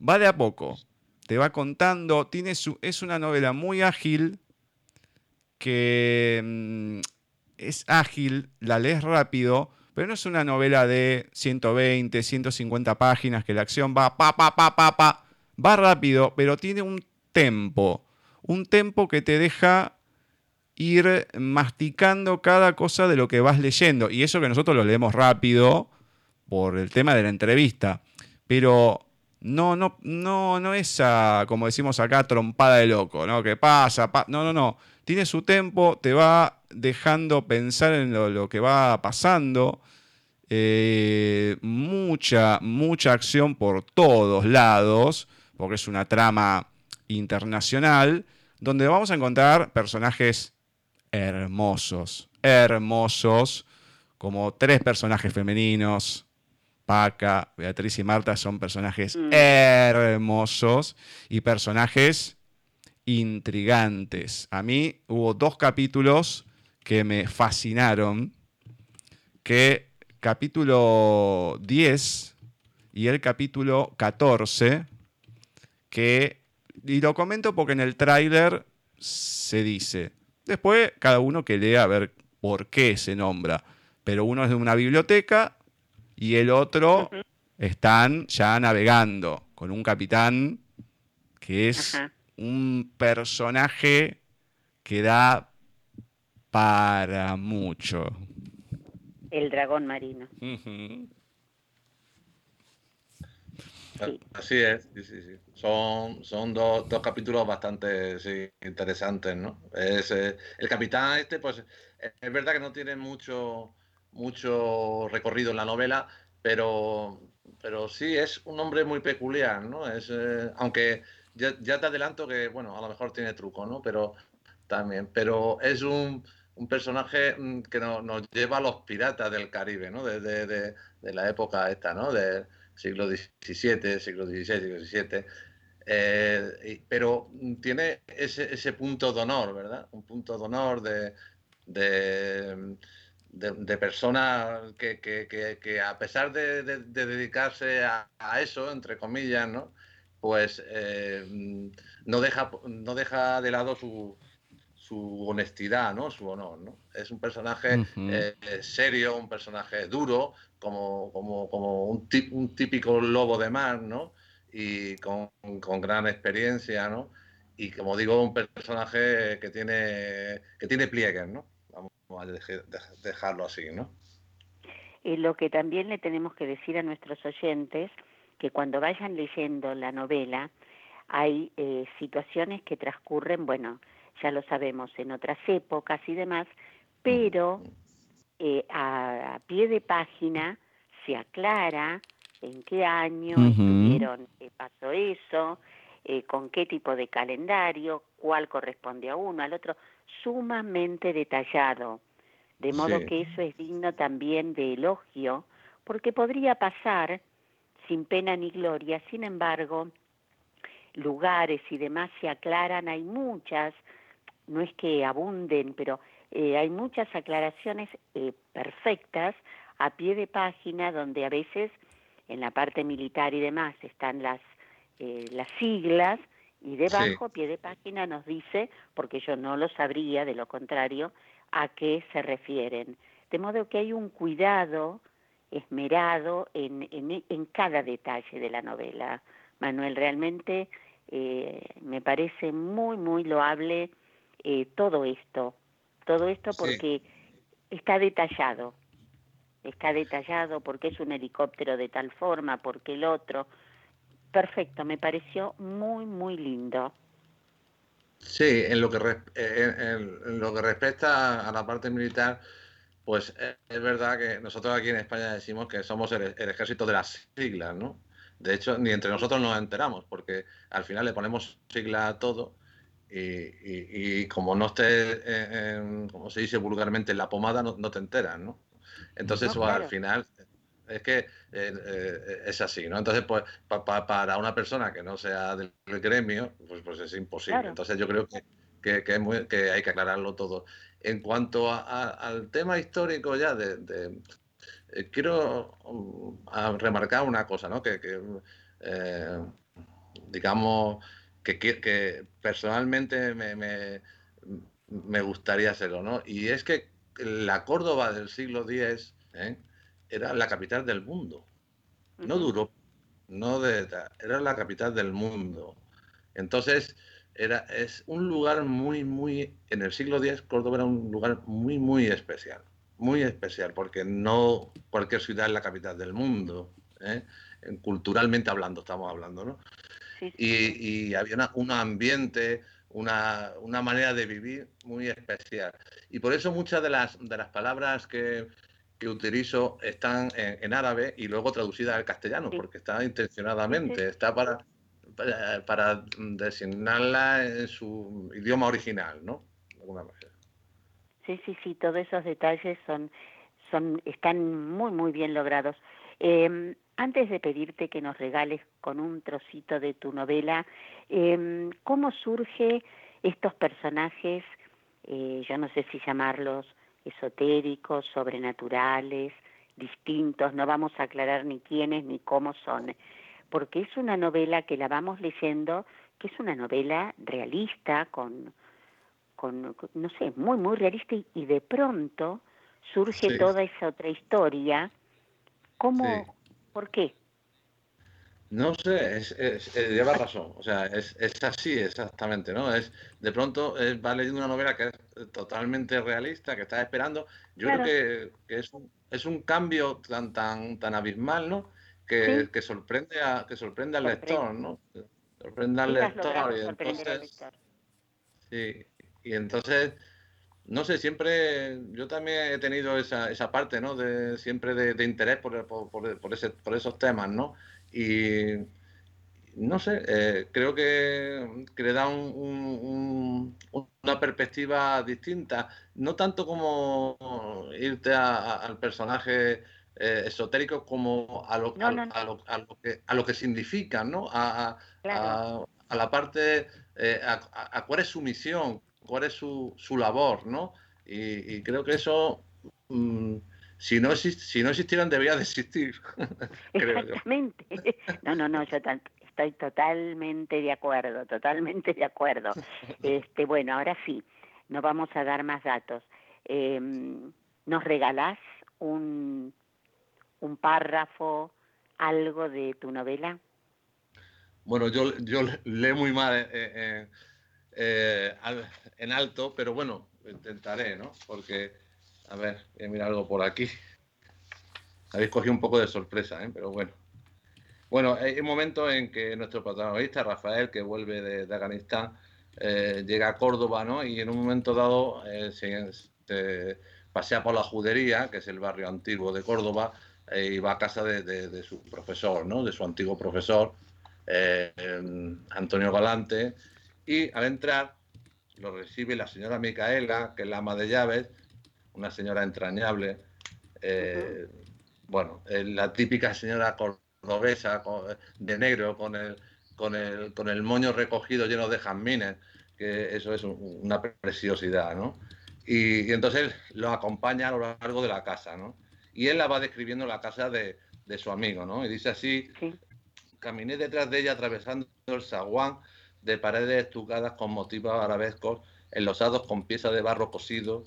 Va de a poco. Te va contando. Tiene su, es una novela muy ágil. Que mm, es ágil, la lees rápido, pero no es una novela de 120, 150 páginas que la acción va pa, pa, pa, pa, pa. Va rápido, pero tiene un tempo. Un tempo que te deja ir masticando cada cosa de lo que vas leyendo. Y eso que nosotros lo leemos rápido por el tema de la entrevista. Pero no, no, no, no esa, como decimos acá, trompada de loco, ¿no? Que pasa, no, no, no. Tiene su tempo, te va dejando pensar en lo, que va pasando. Eh, mucha, mucha acción por todos lados, porque es una trama internacional, donde vamos a encontrar personajes hermosos, hermosos, como tres personajes femeninos. Paca, Beatriz y Marta son personajes mm. hermosos y personajes intrigantes. A mí hubo dos capítulos que me fascinaron, que capítulo 10 y el capítulo 14, que, y lo comento porque en el tráiler se dice, Después, cada uno que lea a ver por qué se nombra. Pero uno es de una biblioteca y el otro están ya navegando con un capitán que es un personaje que da para mucho. El dragón marino. Así es, Son, son dos, capítulos bastante interesantes, ¿no? Es, eh, el capitán este, pues es verdad que no tiene mucho, mucho recorrido en la novela, pero, pero sí es un hombre muy peculiar, ¿no? Es, eh, aunque ya, te adelanto que, bueno, a lo mejor tiene truco, ¿no? Pero también, pero es un, personaje mm, que nos lleva a los piratas del Caribe, ¿no? De, de, de la época esta, ¿no? De, siglo XVII, siglo XVI, siglo XVII, eh, pero tiene ese, ese, punto de honor, ¿verdad? Un punto de honor de, de, de, persona que, que, que, a pesar de, dedicarse a, eso, entre comillas, ¿no? Pues eh, no, deja, no deja de lado su, su honestidad, ¿no? Su honor, ¿no? Es un personaje eh, serio, un personaje duro, como, como, como un, un, típico lobo de mar, ¿no? Y con, con, gran experiencia, ¿no? Y como digo, un personaje que tiene, que tiene pliegues, ¿no? Vamos a dejarlo así, ¿no? Y lo que también le tenemos que decir a nuestros oyentes, que cuando vayan leyendo la novela, hay eh, situaciones que transcurren, bueno, ya lo sabemos, en otras épocas y demás, pero eh, a, pie de página se aclara en qué año estuvieron, eh, pasó eso, eh, con qué tipo de calendario, cuál corresponde a uno, al otro, sumamente detallado. De modo que eso es digno también de elogio, porque podría pasar sin pena ni gloria, sin embargo, lugares y demás se aclaran, hay muchas, no es que abunden, pero eh, hay muchas aclaraciones eh, perfectas a pie de página donde a veces en la parte militar y demás están las, eh, las siglas y debajo, a pie de página, nos dice, porque yo no lo sabría, de lo contrario, a qué se refieren. De modo que hay un cuidado esmerado en, en, en cada detalle de la novela. Manuel, realmente me parece muy, muy loable todo esto todo esto porque está detallado, está detallado porque es un helicóptero de tal forma, porque el otro. Perfecto, me pareció muy, muy lindo. Sí, en lo que, eh, en, lo que respecta a la parte militar, pues eh, es verdad que nosotros aquí en España decimos que somos el, el, ejército de las siglas, ¿no? De hecho, ni entre nosotros nos enteramos, porque al final le ponemos sigla a todo y, como no esté, como se dice vulgarmente, en la pomada, no, te enteras, ¿no? Entonces, al final, es que eh, eh, es así, ¿no? Entonces, pues para una persona que no sea del gremio, pues, pues es imposible. Entonces, yo creo que, que, hay que aclararlo todo. En cuanto al tema histórico ya de, eh, quiero um, remarcar una cosa, ¿no? Que, eh, digamos que, personalmente me, me, gustaría hacerlo, ¿no? Y es que la Córdoba del siglo X ¿eh? era la capital del mundo, no duró, no de, era la capital del mundo. Entonces, era, es un lugar muy, muy, en el siglo X Córdoba era un lugar muy, muy especial, muy especial, porque no cualquier ciudad es la capital del mundo, ¿eh? culturalmente hablando estamos hablando, ¿no? Y, había un ambiente, una, manera de vivir muy especial. Y por eso muchas de las, de las palabras que, utilizo están en, árabe y luego traducidas al castellano, porque está intencionadamente, está para, para, designarla en su idioma original, ¿no? Sí, sí, sí, todos esos detalles son, son, están muy, muy bien logrados. Eh, antes de pedirte que nos regales con un trocito de tu novela, em, ¿cómo surge estos personajes, eh, yo no sé si llamarlos esotéricos, sobrenaturales, distintos, no vamos a aclarar ni quiénes ni cómo son, porque es una novela que la vamos leyendo, que es una novela realista, con, con no sé, muy, muy realista, y, de pronto surge toda esa otra historia. ¿Cómo, ¿Por qué? No sé, es, lleva razón, o sea, es, así exactamente, ¿no? Es de pronto va leyendo una novela que es totalmente realista, que está esperando. Yo creo que, es, un, es un cambio tan tan tan abismal, ¿no? Que, sorprende a que sorprende al lector, ¿no? Sorprende al lector y entonces sí, y entonces no sé, siempre yo también he tenido esa, esa parte, ¿no? De, siempre de, interés por, por, ese, por esos temas, ¿no? Y no sé, eh, creo que, le da un, una perspectiva distinta, no tanto como irte al personaje eh, esotérico como a lo, a, lo, a, lo, que, a lo que significa, ¿no? A, a la parte, eh, a, cuál es su misión, cuál es su, su labor, ¿no? Y, creo que eso, mm, si, no si no existieran, debería de existir. Exactamente. No, no, no, yo estoy totalmente de acuerdo, totalmente de acuerdo. Este, bueno, ahora sí, no vamos a dar más datos. Em, ¿Nos regalás un, un párrafo, algo de tu novela? Bueno, yo, yo leo muy mal. Eh, eh, eh, en alto, pero bueno, intentaré, ¿no? Porque, a ver, voy a mirar algo por aquí. Habéis cogido un poco de sorpresa, ¿eh? Pero bueno. Bueno, hay un momento en que nuestro protagonista, Rafael, que vuelve de, Afganistán, eh, llega a Córdoba, ¿no? Y en un momento dado eh, se, pasea por la Judería, que es el barrio antiguo de Córdoba, y va a casa de, de, su profesor, ¿no? De su antiguo profesor, Antonio Galante, y al entrar lo recibe la señora Micaela, que es la ama de llaves, una señora entrañable, eh, bueno, la típica señora cordobesa de negro con el, con, el, con el moño recogido lleno de jazmines, que eso es una preciosidad, ¿no? Y, entonces lo acompaña a lo largo de la casa, ¿no? Y él la va describiendo la casa de, su amigo, ¿no? Y dice así, caminé detrás de ella atravesando el zaguán de paredes estucadas con motivos arabescos, enlosados con piezas de barro cosido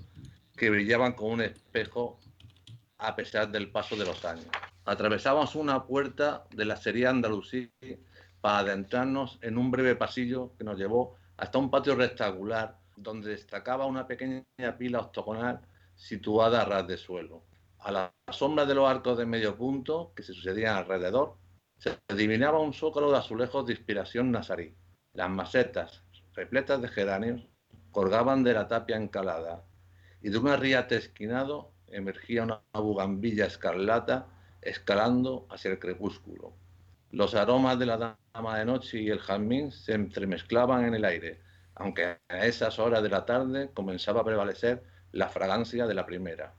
que brillaban con un espejo a pesar del paso de los años. Atravesamos una puerta de la serie Andalusí para adentrarnos en un breve pasillo que nos llevó hasta un patio rectangular donde destacaba una pequeña pila octogonal situada a ras de suelo. A la sombra de los arcos de medio punto que se sucedían alrededor, se adivinaba un zócalo de azulejos de inspiración nazarí. Las masetas, repletas de geranios, colgaban de la tapia encalada, y de un arriate esquinado emergía una bugambilla escarlata escalando hacia el crepúsculo. Los aromas de la dama de noche y el jazmín se entremezclaban en el aire, aunque a esas horas de la tarde comenzaba a prevalecer la fragancia de la primera.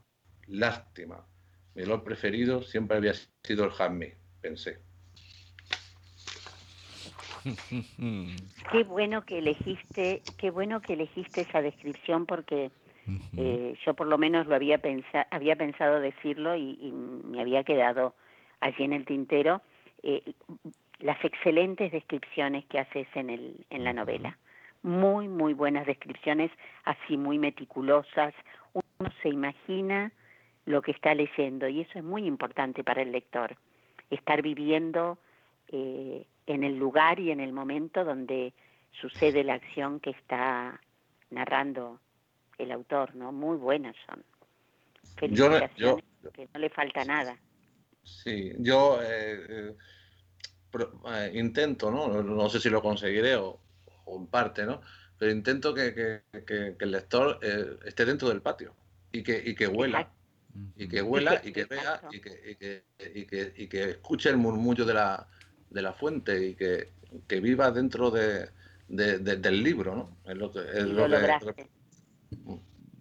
Lástima, mi olor preferido siempre había sido el jazmín, pensé. qué bueno que elegiste, qué bueno que elegiste esa descripción porque eh, yo por lo menos lo había pensado, había pensado decirlo y, me había quedado allí en el tintero eh, las excelentes descripciones que haces en el en la novela, muy muy buenas descripciones, así muy meticulosas. Uno se imagina lo que está leyendo y eso es muy importante para el lector, estar viviendo eh, en el lugar y en el momento donde sucede la acción que está narrando el autor, ¿no? Muy buenas son. Felicitaciones, que no le falta nada. Sí, yo eh, eh, intento, ¿no? No sé si lo conseguiré o, en parte, ¿no? Pero intento que, que, el lector esté dentro del patio y que, y que huela y que huela y que vea y que, y que, y que, escuche el murmullo de la, de la fuente y que, viva dentro de, del libro, ¿no? Es lo que, es lo, lograste.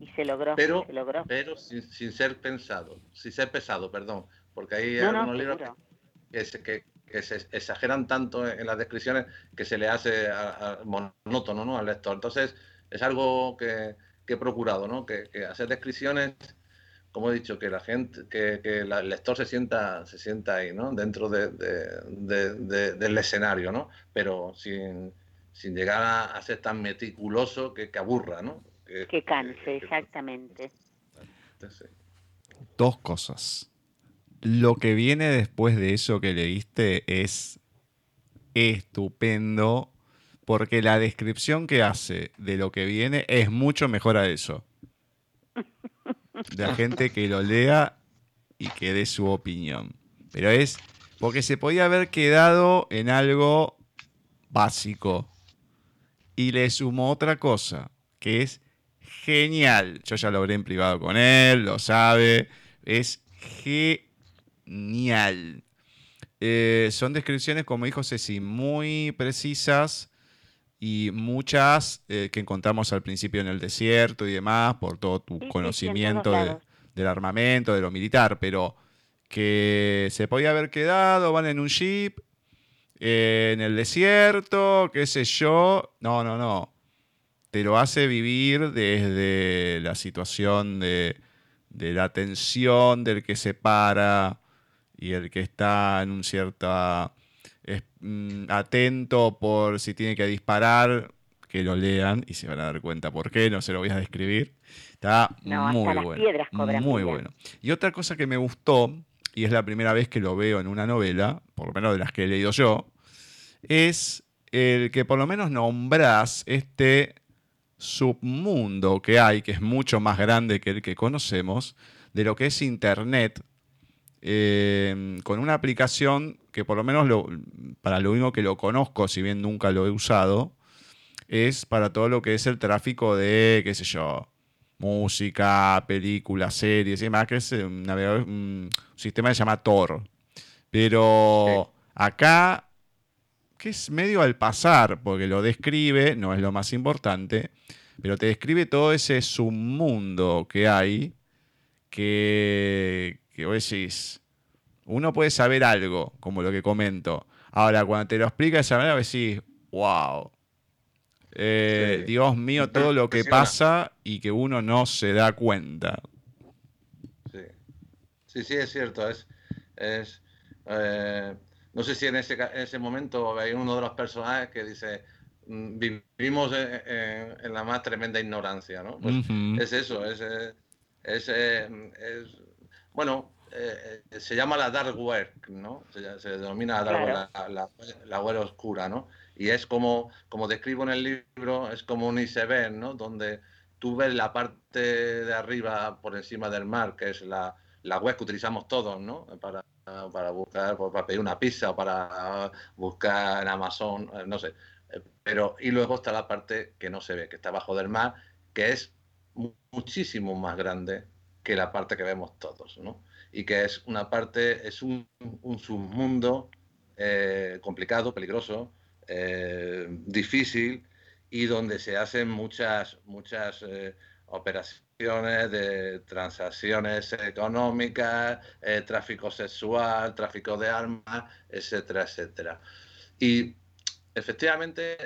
Y se logró, pero, se logró. pero sin, ser pensado, sin ser pesado, perdón, porque hay algunos libros que se, que, se exageran tanto en las descripciones que se le hace monótono ¿no? al lector. Entonces, es algo que, he procurado, ¿no? Que, que hacer descripciones como he dicho, que la gente, que, el lector se sienta, se sienta ahí, ¿no? Dentro del escenario, ¿no? Pero sin, llegar a, ser tan meticuloso que, aburra, ¿no? Que, canse, exactamente. Dos cosas. Lo que viene después de eso que leíste es estupendo, porque la descripción que hace de lo que viene es mucho mejor a eso la gente que lo lea y que dé su opinión. Pero es porque se podía haber quedado en algo básico. Y le sumó otra cosa, que es genial. Yo ya lo hablé en privado con él, lo sabe. Es genial. Eh, son descripciones, como dijo Ceci, muy precisas y muchas eh, que encontramos al principio en el desierto y demás, por todo tu conocimiento del armamento, de lo militar, pero que se podía haber quedado, van en un jeep, eh, en el desierto, qué sé yo. No, no, no. Te lo hace vivir desde la situación de, de la tensión del que se para y el que está en un cierta Mm, atento por si tiene que disparar, que lo lean y se van a dar cuenta por qué, no se lo voy a describir. Está muy bueno. muy bueno. Y otra cosa que me gustó, y es la primera vez que lo veo en una novela, por lo menos de las que he leído yo, es el que por lo menos nombras este submundo que hay, que es mucho más grande que el que conocemos, de lo que es Internet, eh, con una aplicación que por lo menos lo, para lo único que lo conozco, si bien nunca lo he usado, es para todo lo que es el tráfico de, qué sé yo, música, películas, series y demás, que es un, navegador, un sistema que se llama Tor. Pero acá, que es medio al pasar, porque lo describe, no es lo más importante, pero te describe todo ese submundo que hay que, que vos decís, uno puede saber algo, como lo que comento. Ahora, cuando te lo explica de esa manera, decís, wow. Eh, Dios mío, todo lo que pasa y que uno no se da cuenta. Sí, sí, sí es cierto. Es, es eh, no sé si en ese, en ese momento hay uno de los personajes que dice, mm, vivimos en, la más tremenda ignorancia, ¿no? Pues es eso, es, es, es, bueno, eh, se llama la dark web, ¿no? Se, denomina la, la, web oscura, ¿no? Y es como, como describo en el libro, es como un iceberg, ¿no? Donde tú ves la parte de arriba por encima del mar, que es la, web que utilizamos todos, ¿no? Para, para buscar, pues, para pedir una pizza o para buscar en Amazon, eh, no sé. Pero, y luego está la parte que no se ve, que está abajo del mar, que es muchísimo más grande que la parte que vemos todos, ¿no? y que es una parte, es un, submundo eh, complicado, peligroso, eh, difícil y donde se hacen muchas, muchas eh, operaciones de transacciones económicas, tráfico sexual, tráfico de armas, etcétera, etcétera. Y efectivamente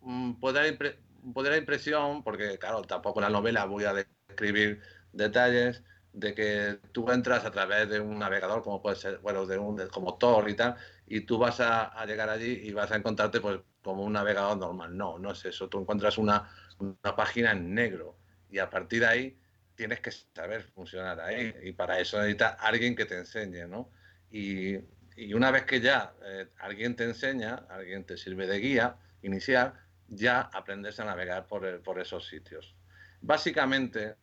mm, puede, dar puede dar impresión, porque claro, tampoco la novela voy a describir detalles, de que tú entras a través de un navegador, como puede ser, bueno, de un, como Tor y tal, y tú vas a, llegar allí y vas a encontrarte pues como un navegador normal. No, no es eso. Tú encuentras una, una página en negro y a partir de ahí tienes que saber funcionar ahí y para eso necesitas alguien que te enseñe, ¿no? Y, y una vez que ya eh, alguien te enseña, alguien te sirve de guía inicial, ya aprendes a navegar por, por esos sitios. Básicamente,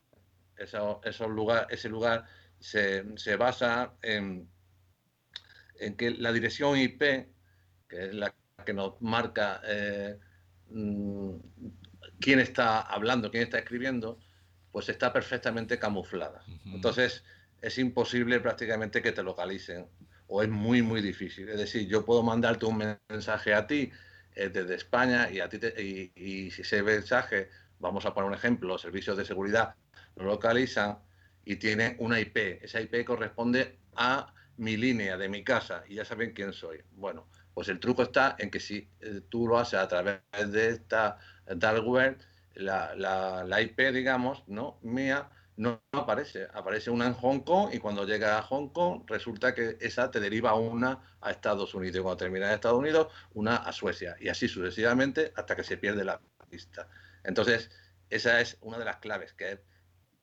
eso, lugar, ese lugar se, se basa en, en, que la dirección IP, que es la que nos marca eh, mm, quién está hablando, quién está escribiendo, pues está perfectamente camuflada. Entonces es imposible prácticamente que te localicen o es muy, muy difícil. Es decir, yo puedo mandarte un mensaje a ti eh, desde España y, a ti y, y, si ese mensaje, vamos a poner un ejemplo, los servicios de seguridad lo localizan y tiene una IP. Esa IP corresponde a mi línea de mi casa y ya saben quién soy. Bueno, pues el truco está en que si eh, tú lo haces a través de esta dark web, la, IP, digamos, ¿no? mía, no aparece. Aparece una en Hong Kong y cuando llega a Hong Kong resulta que esa te deriva una a Estados Unidos. Y cuando termina en Estados Unidos, una a Suecia. Y así sucesivamente hasta que se pierde la pista. Entonces, esa es una de las claves, que es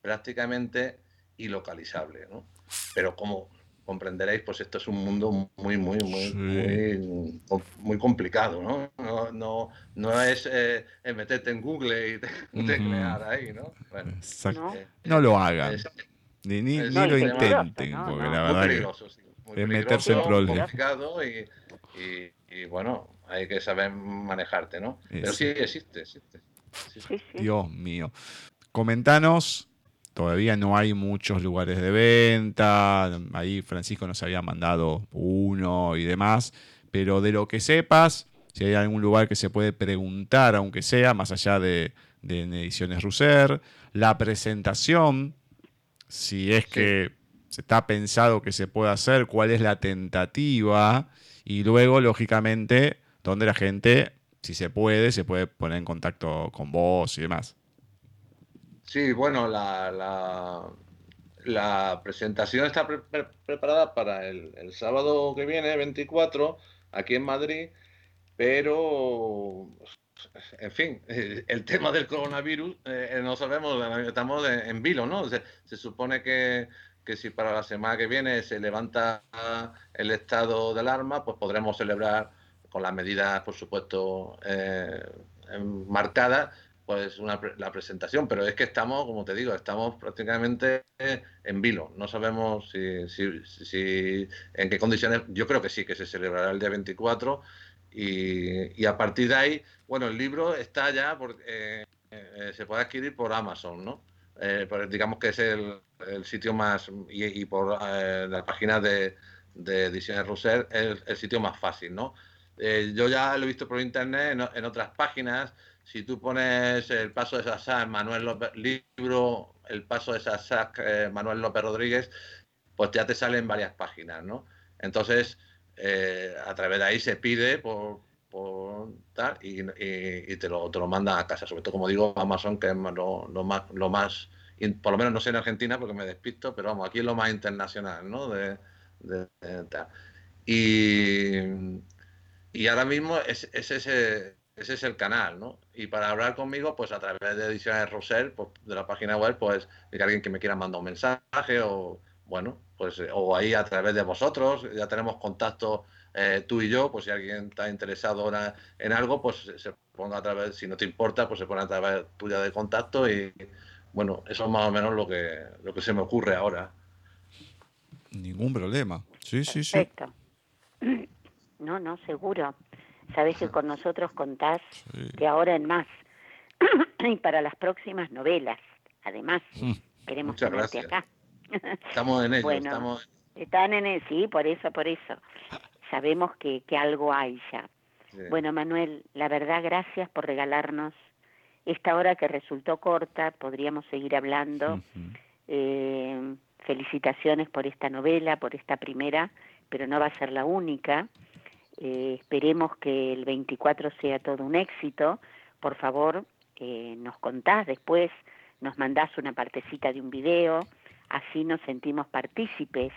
prácticamente ilocalizable, ¿no? Pero como comprenderéis, pues esto es un mundo muy, muy, muy, muy, muy, complicado, ¿no? No, no, no es eh, meterte en Google y teclear ahí, ¿no? Bueno, Exacto. Eh, no lo hagan. ni, ni, lo intenten, porque la verdad peligroso, es meterse en problemas. Y, y, y, bueno, hay que saber manejarte, ¿no? Pero sí existe, existe. Dios mío. Comentanos Todavía no hay muchos lugares de venta. Ahí Francisco nos había mandado uno y demás. Pero de lo que sepas, si hay algún lugar que se puede preguntar, aunque sea, más allá de, Ediciones Russer, la presentación, si es que se está pensado que se puede hacer, cuál es la tentativa, y luego, lógicamente, donde la gente, si se puede, se puede poner en contacto con vos y demás. Sí, bueno, la, la, presentación está preparada para el, sábado que viene, 24, aquí en Madrid, pero, en fin, el tema del coronavirus, eh, no sabemos, estamos en, vilo, ¿no? Se, supone que, si para la semana que viene se levanta el estado de alarma, pues podremos celebrar con las medidas, por supuesto, eh, marcadas pues una, la presentación, pero es que estamos, como te digo, estamos prácticamente en vilo. No sabemos si, si, en qué condiciones, yo creo que sí, que se celebrará el día 24 y, a partir de ahí, bueno, el libro está ya, porque eh, eh, se puede adquirir por Amazon, ¿no? Eh, digamos que es el, sitio más, y, por la página de, de Ediciones Rousser, es el, sitio más fácil, ¿no? Yo ya lo he visto por internet en, otras páginas, si tú pones el paso de Sasak, Manuel López, libro El paso de Sasak, eh, Manuel López Rodríguez, pues ya te salen varias páginas, ¿no? Entonces, eh, a través de ahí se pide por, tal y, te, lo, te lo mandan a casa. Sobre todo, como digo, Amazon, que es lo, más, lo más, por lo menos no sé en Argentina porque me despisto, pero vamos, aquí es lo más internacional, ¿no? De, Y, y ahora mismo es, es ese ese es el canal, ¿no? Y para hablar conmigo, pues a través de Ediciones Rosel, pues, de la página web, pues que alguien que me quiera mandar un mensaje o, bueno, pues o ahí a través de vosotros, ya tenemos contacto eh, tú y yo, pues si alguien está interesado ahora en algo, pues se ponga a través, si no te importa, pues se pone a través tuya de contacto y bueno, eso es más o menos lo que, lo que se me ocurre ahora. Ningún problema. Sí, sí, sí. No, no, seguro. Sabes que con nosotros contás de ahora en más y para las próximas novelas. Además, mm. queremos tenerte acá. Estamos en ello. estamos... Están en el, sí, por eso, por eso. Sabemos que, que algo hay ya. Bueno, Manuel, la verdad, gracias por regalarnos esta hora que resultó corta. Podríamos seguir hablando. eh, felicitaciones por esta novela, por esta primera, pero no va a ser la única eh, esperemos que el 24 sea todo un éxito. Por favor, eh, nos contás después, nos mandás una partecita de un video, así nos sentimos partícipes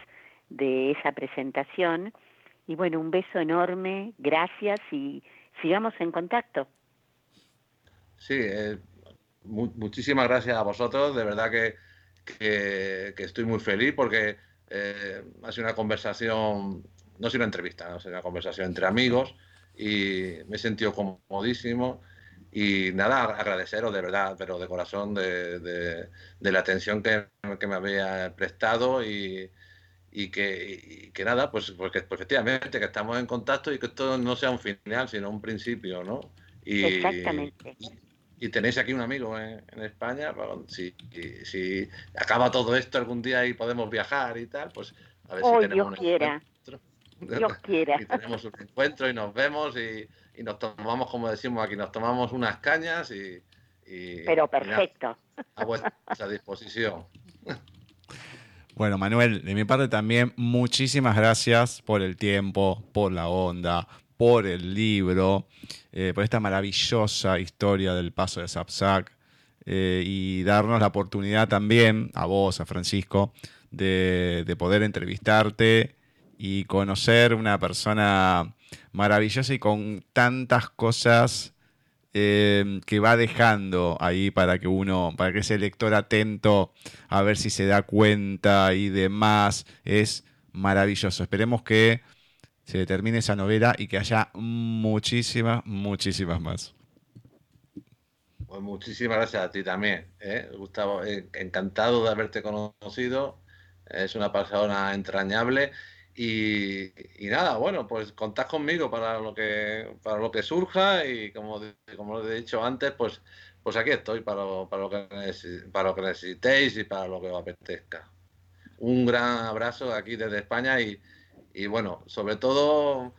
de esa presentación. Y bueno, un beso enorme, gracias y sigamos en contacto. Sí, eh, muchísimas gracias a vosotros, de verdad que, que, estoy muy feliz porque eh, ha sido una conversación, no sido una entrevista, ha sido una conversación entre amigos y me he sentido comodísimo y nada, agradeceros de verdad, pero de corazón, de, de, la atención que, que, me había prestado y, y, que, que, nada, pues, porque, pues, efectivamente que estamos en contacto y que esto no sea un final, sino un principio, ¿no? Y, Exactamente. Y, tenéis aquí un amigo en, España, si, si, acaba todo esto algún día y podemos viajar y tal, pues a ver si tenemos Dios quiera. Dios quiera. y tenemos un encuentro y nos vemos y y nos tomamos, como decimos aquí, nos tomamos unas cañas y... Pero perfecto. a vuestra disposición. Bueno, Manuel, de mi parte también muchísimas gracias por el tiempo, por la onda, por el libro, eh, por esta maravillosa historia del paso de Sapsac eh, y darnos la oportunidad también, a vos, a Francisco, de, de poder entrevistarte y conocer una persona maravillosa y con tantas cosas eh, que va dejando ahí para que uno, para que ese lector atento a ver si se da cuenta y demás, es maravilloso. Esperemos que se termine esa novela y que haya muchísimas, muchísimas más. Pues muchísimas gracias a ti también, ¿eh? Gustavo. Eh, encantado de haberte conocido. Es una persona entrañable y, nada, bueno, pues contad conmigo para lo que para lo que surja y como, como he dicho antes, pues pues aquí estoy para lo, para lo que para lo que necesitéis y para lo que os apetezca. Un gran abrazo aquí desde España y, y bueno, sobre todo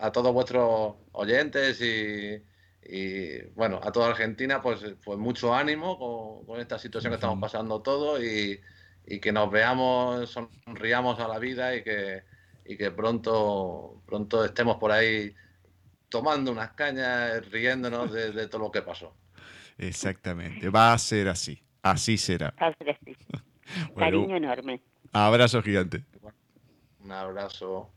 a todos vuestros oyentes y, y, bueno, a toda Argentina, pues, pues mucho ánimo con, esta situación que estamos pasando todos y, y que nos veamos, sonriamos a la vida y que y que pronto, pronto estemos por ahí tomando unas cañas, riéndonos de, todo lo que pasó. Exactamente, va a ser así, así será. Cariño enorme. Abrazo gigante. Un abrazo.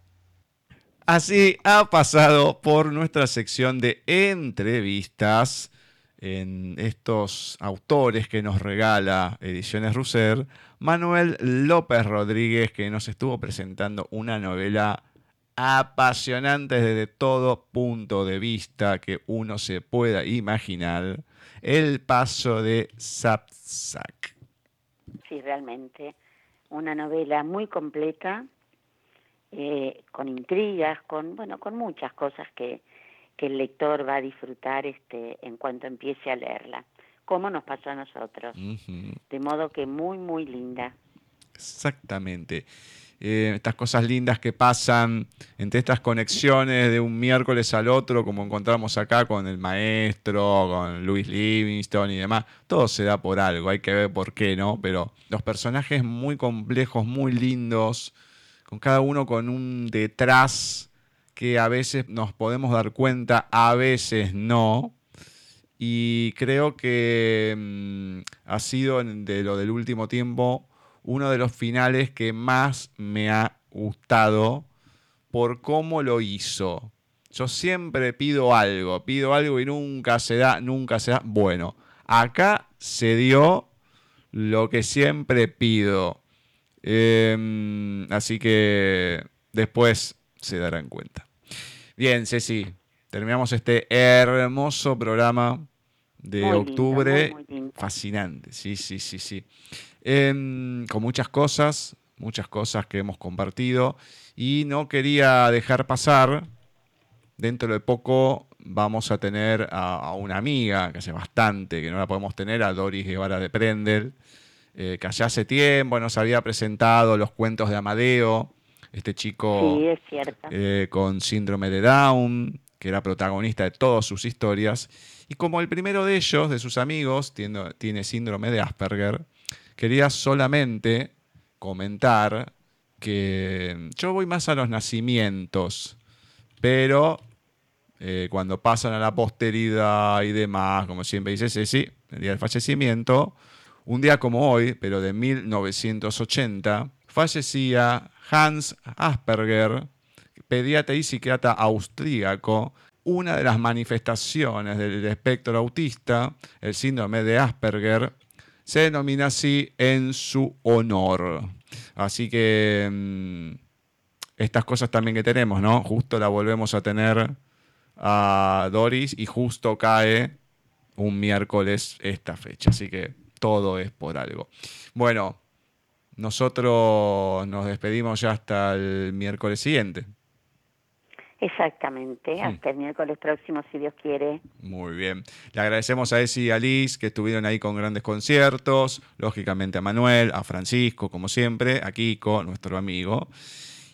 Así ha pasado por nuestra sección de entrevistas en estos autores que nos regala Ediciones Russer, Manuel López Rodríguez, que nos estuvo presentando una novela apasionante desde todo punto de vista que uno se pueda imaginar, El paso de Sapsak. Sí, realmente, una novela muy completa, eh, con intrigas, con, bueno, con muchas cosas que, que el lector va a disfrutar este, en cuanto empiece a leerla, como nos pasó a nosotros. De modo que muy, muy linda. Exactamente. Eh, estas cosas lindas que pasan entre estas conexiones de un miércoles al otro, como encontramos acá con el maestro, con Louis Livingstone y demás, todo se da por algo, hay que ver por qué, ¿no? Pero los personajes muy complejos, muy lindos, con cada uno con un detrás que a veces nos podemos dar cuenta, a veces no. Y creo que mm, ha sido de lo del último tiempo uno de los finales que más me ha gustado por cómo lo hizo. Yo siempre pido algo, pido algo y nunca se da, nunca se da. Bueno, acá se dio lo que siempre pido. Em, así que después se darán cuenta. Bien, Ceci, terminamos este hermoso programa de octubre. Fascinante, sí, sí, sí, sí. Em, con muchas cosas, muchas cosas que hemos compartido. Y no quería dejar pasar, dentro de poco vamos a tener a, una amiga, que hace bastante que no la podemos tener, a Doris Guevara de Prendel, eh, que allá hace tiempo nos había presentado los cuentos de Amadeo este chico eh, con síndrome de Down, que era protagonista de todas sus historias. Y como el primero de ellos, de sus amigos, tiene, síndrome de Asperger, quería solamente comentar que yo voy más a los nacimientos, pero eh, cuando pasan a la posteridad y demás, como siempre dice Ceci, el día del fallecimiento, un día como hoy, pero de 1980, fallecía Hans Asperger, pediatra y psiquiatra austríaco, una de las manifestaciones del espectro autista, el síndrome de Asperger, se denomina así en su honor. Así que mm, estas cosas también que tenemos, ¿no? Justo la volvemos a tener a Doris y justo cae un miércoles esta fecha. Así que todo es por algo. Bueno, nosotros nos despedimos ya hasta el miércoles siguiente. Exactamente, hasta el miércoles próximo, si Dios quiere. Muy bien. Le agradecemos a Esi y a Liz que estuvieron ahí con grandes conciertos, lógicamente a Manuel, a Francisco, como siempre, a Kiko, nuestro amigo.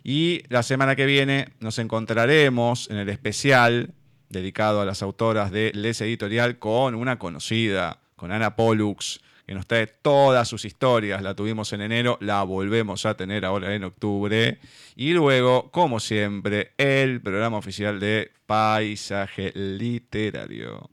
Y la semana que viene nos encontraremos en el especial dedicado a las autoras de Les Editorial con una conocida, con Ana Pollux que nos trae todas sus historias. La tuvimos en enero, la volvemos a tener ahora en octubre. Y luego, como siempre, el programa oficial de Paisaje Literario.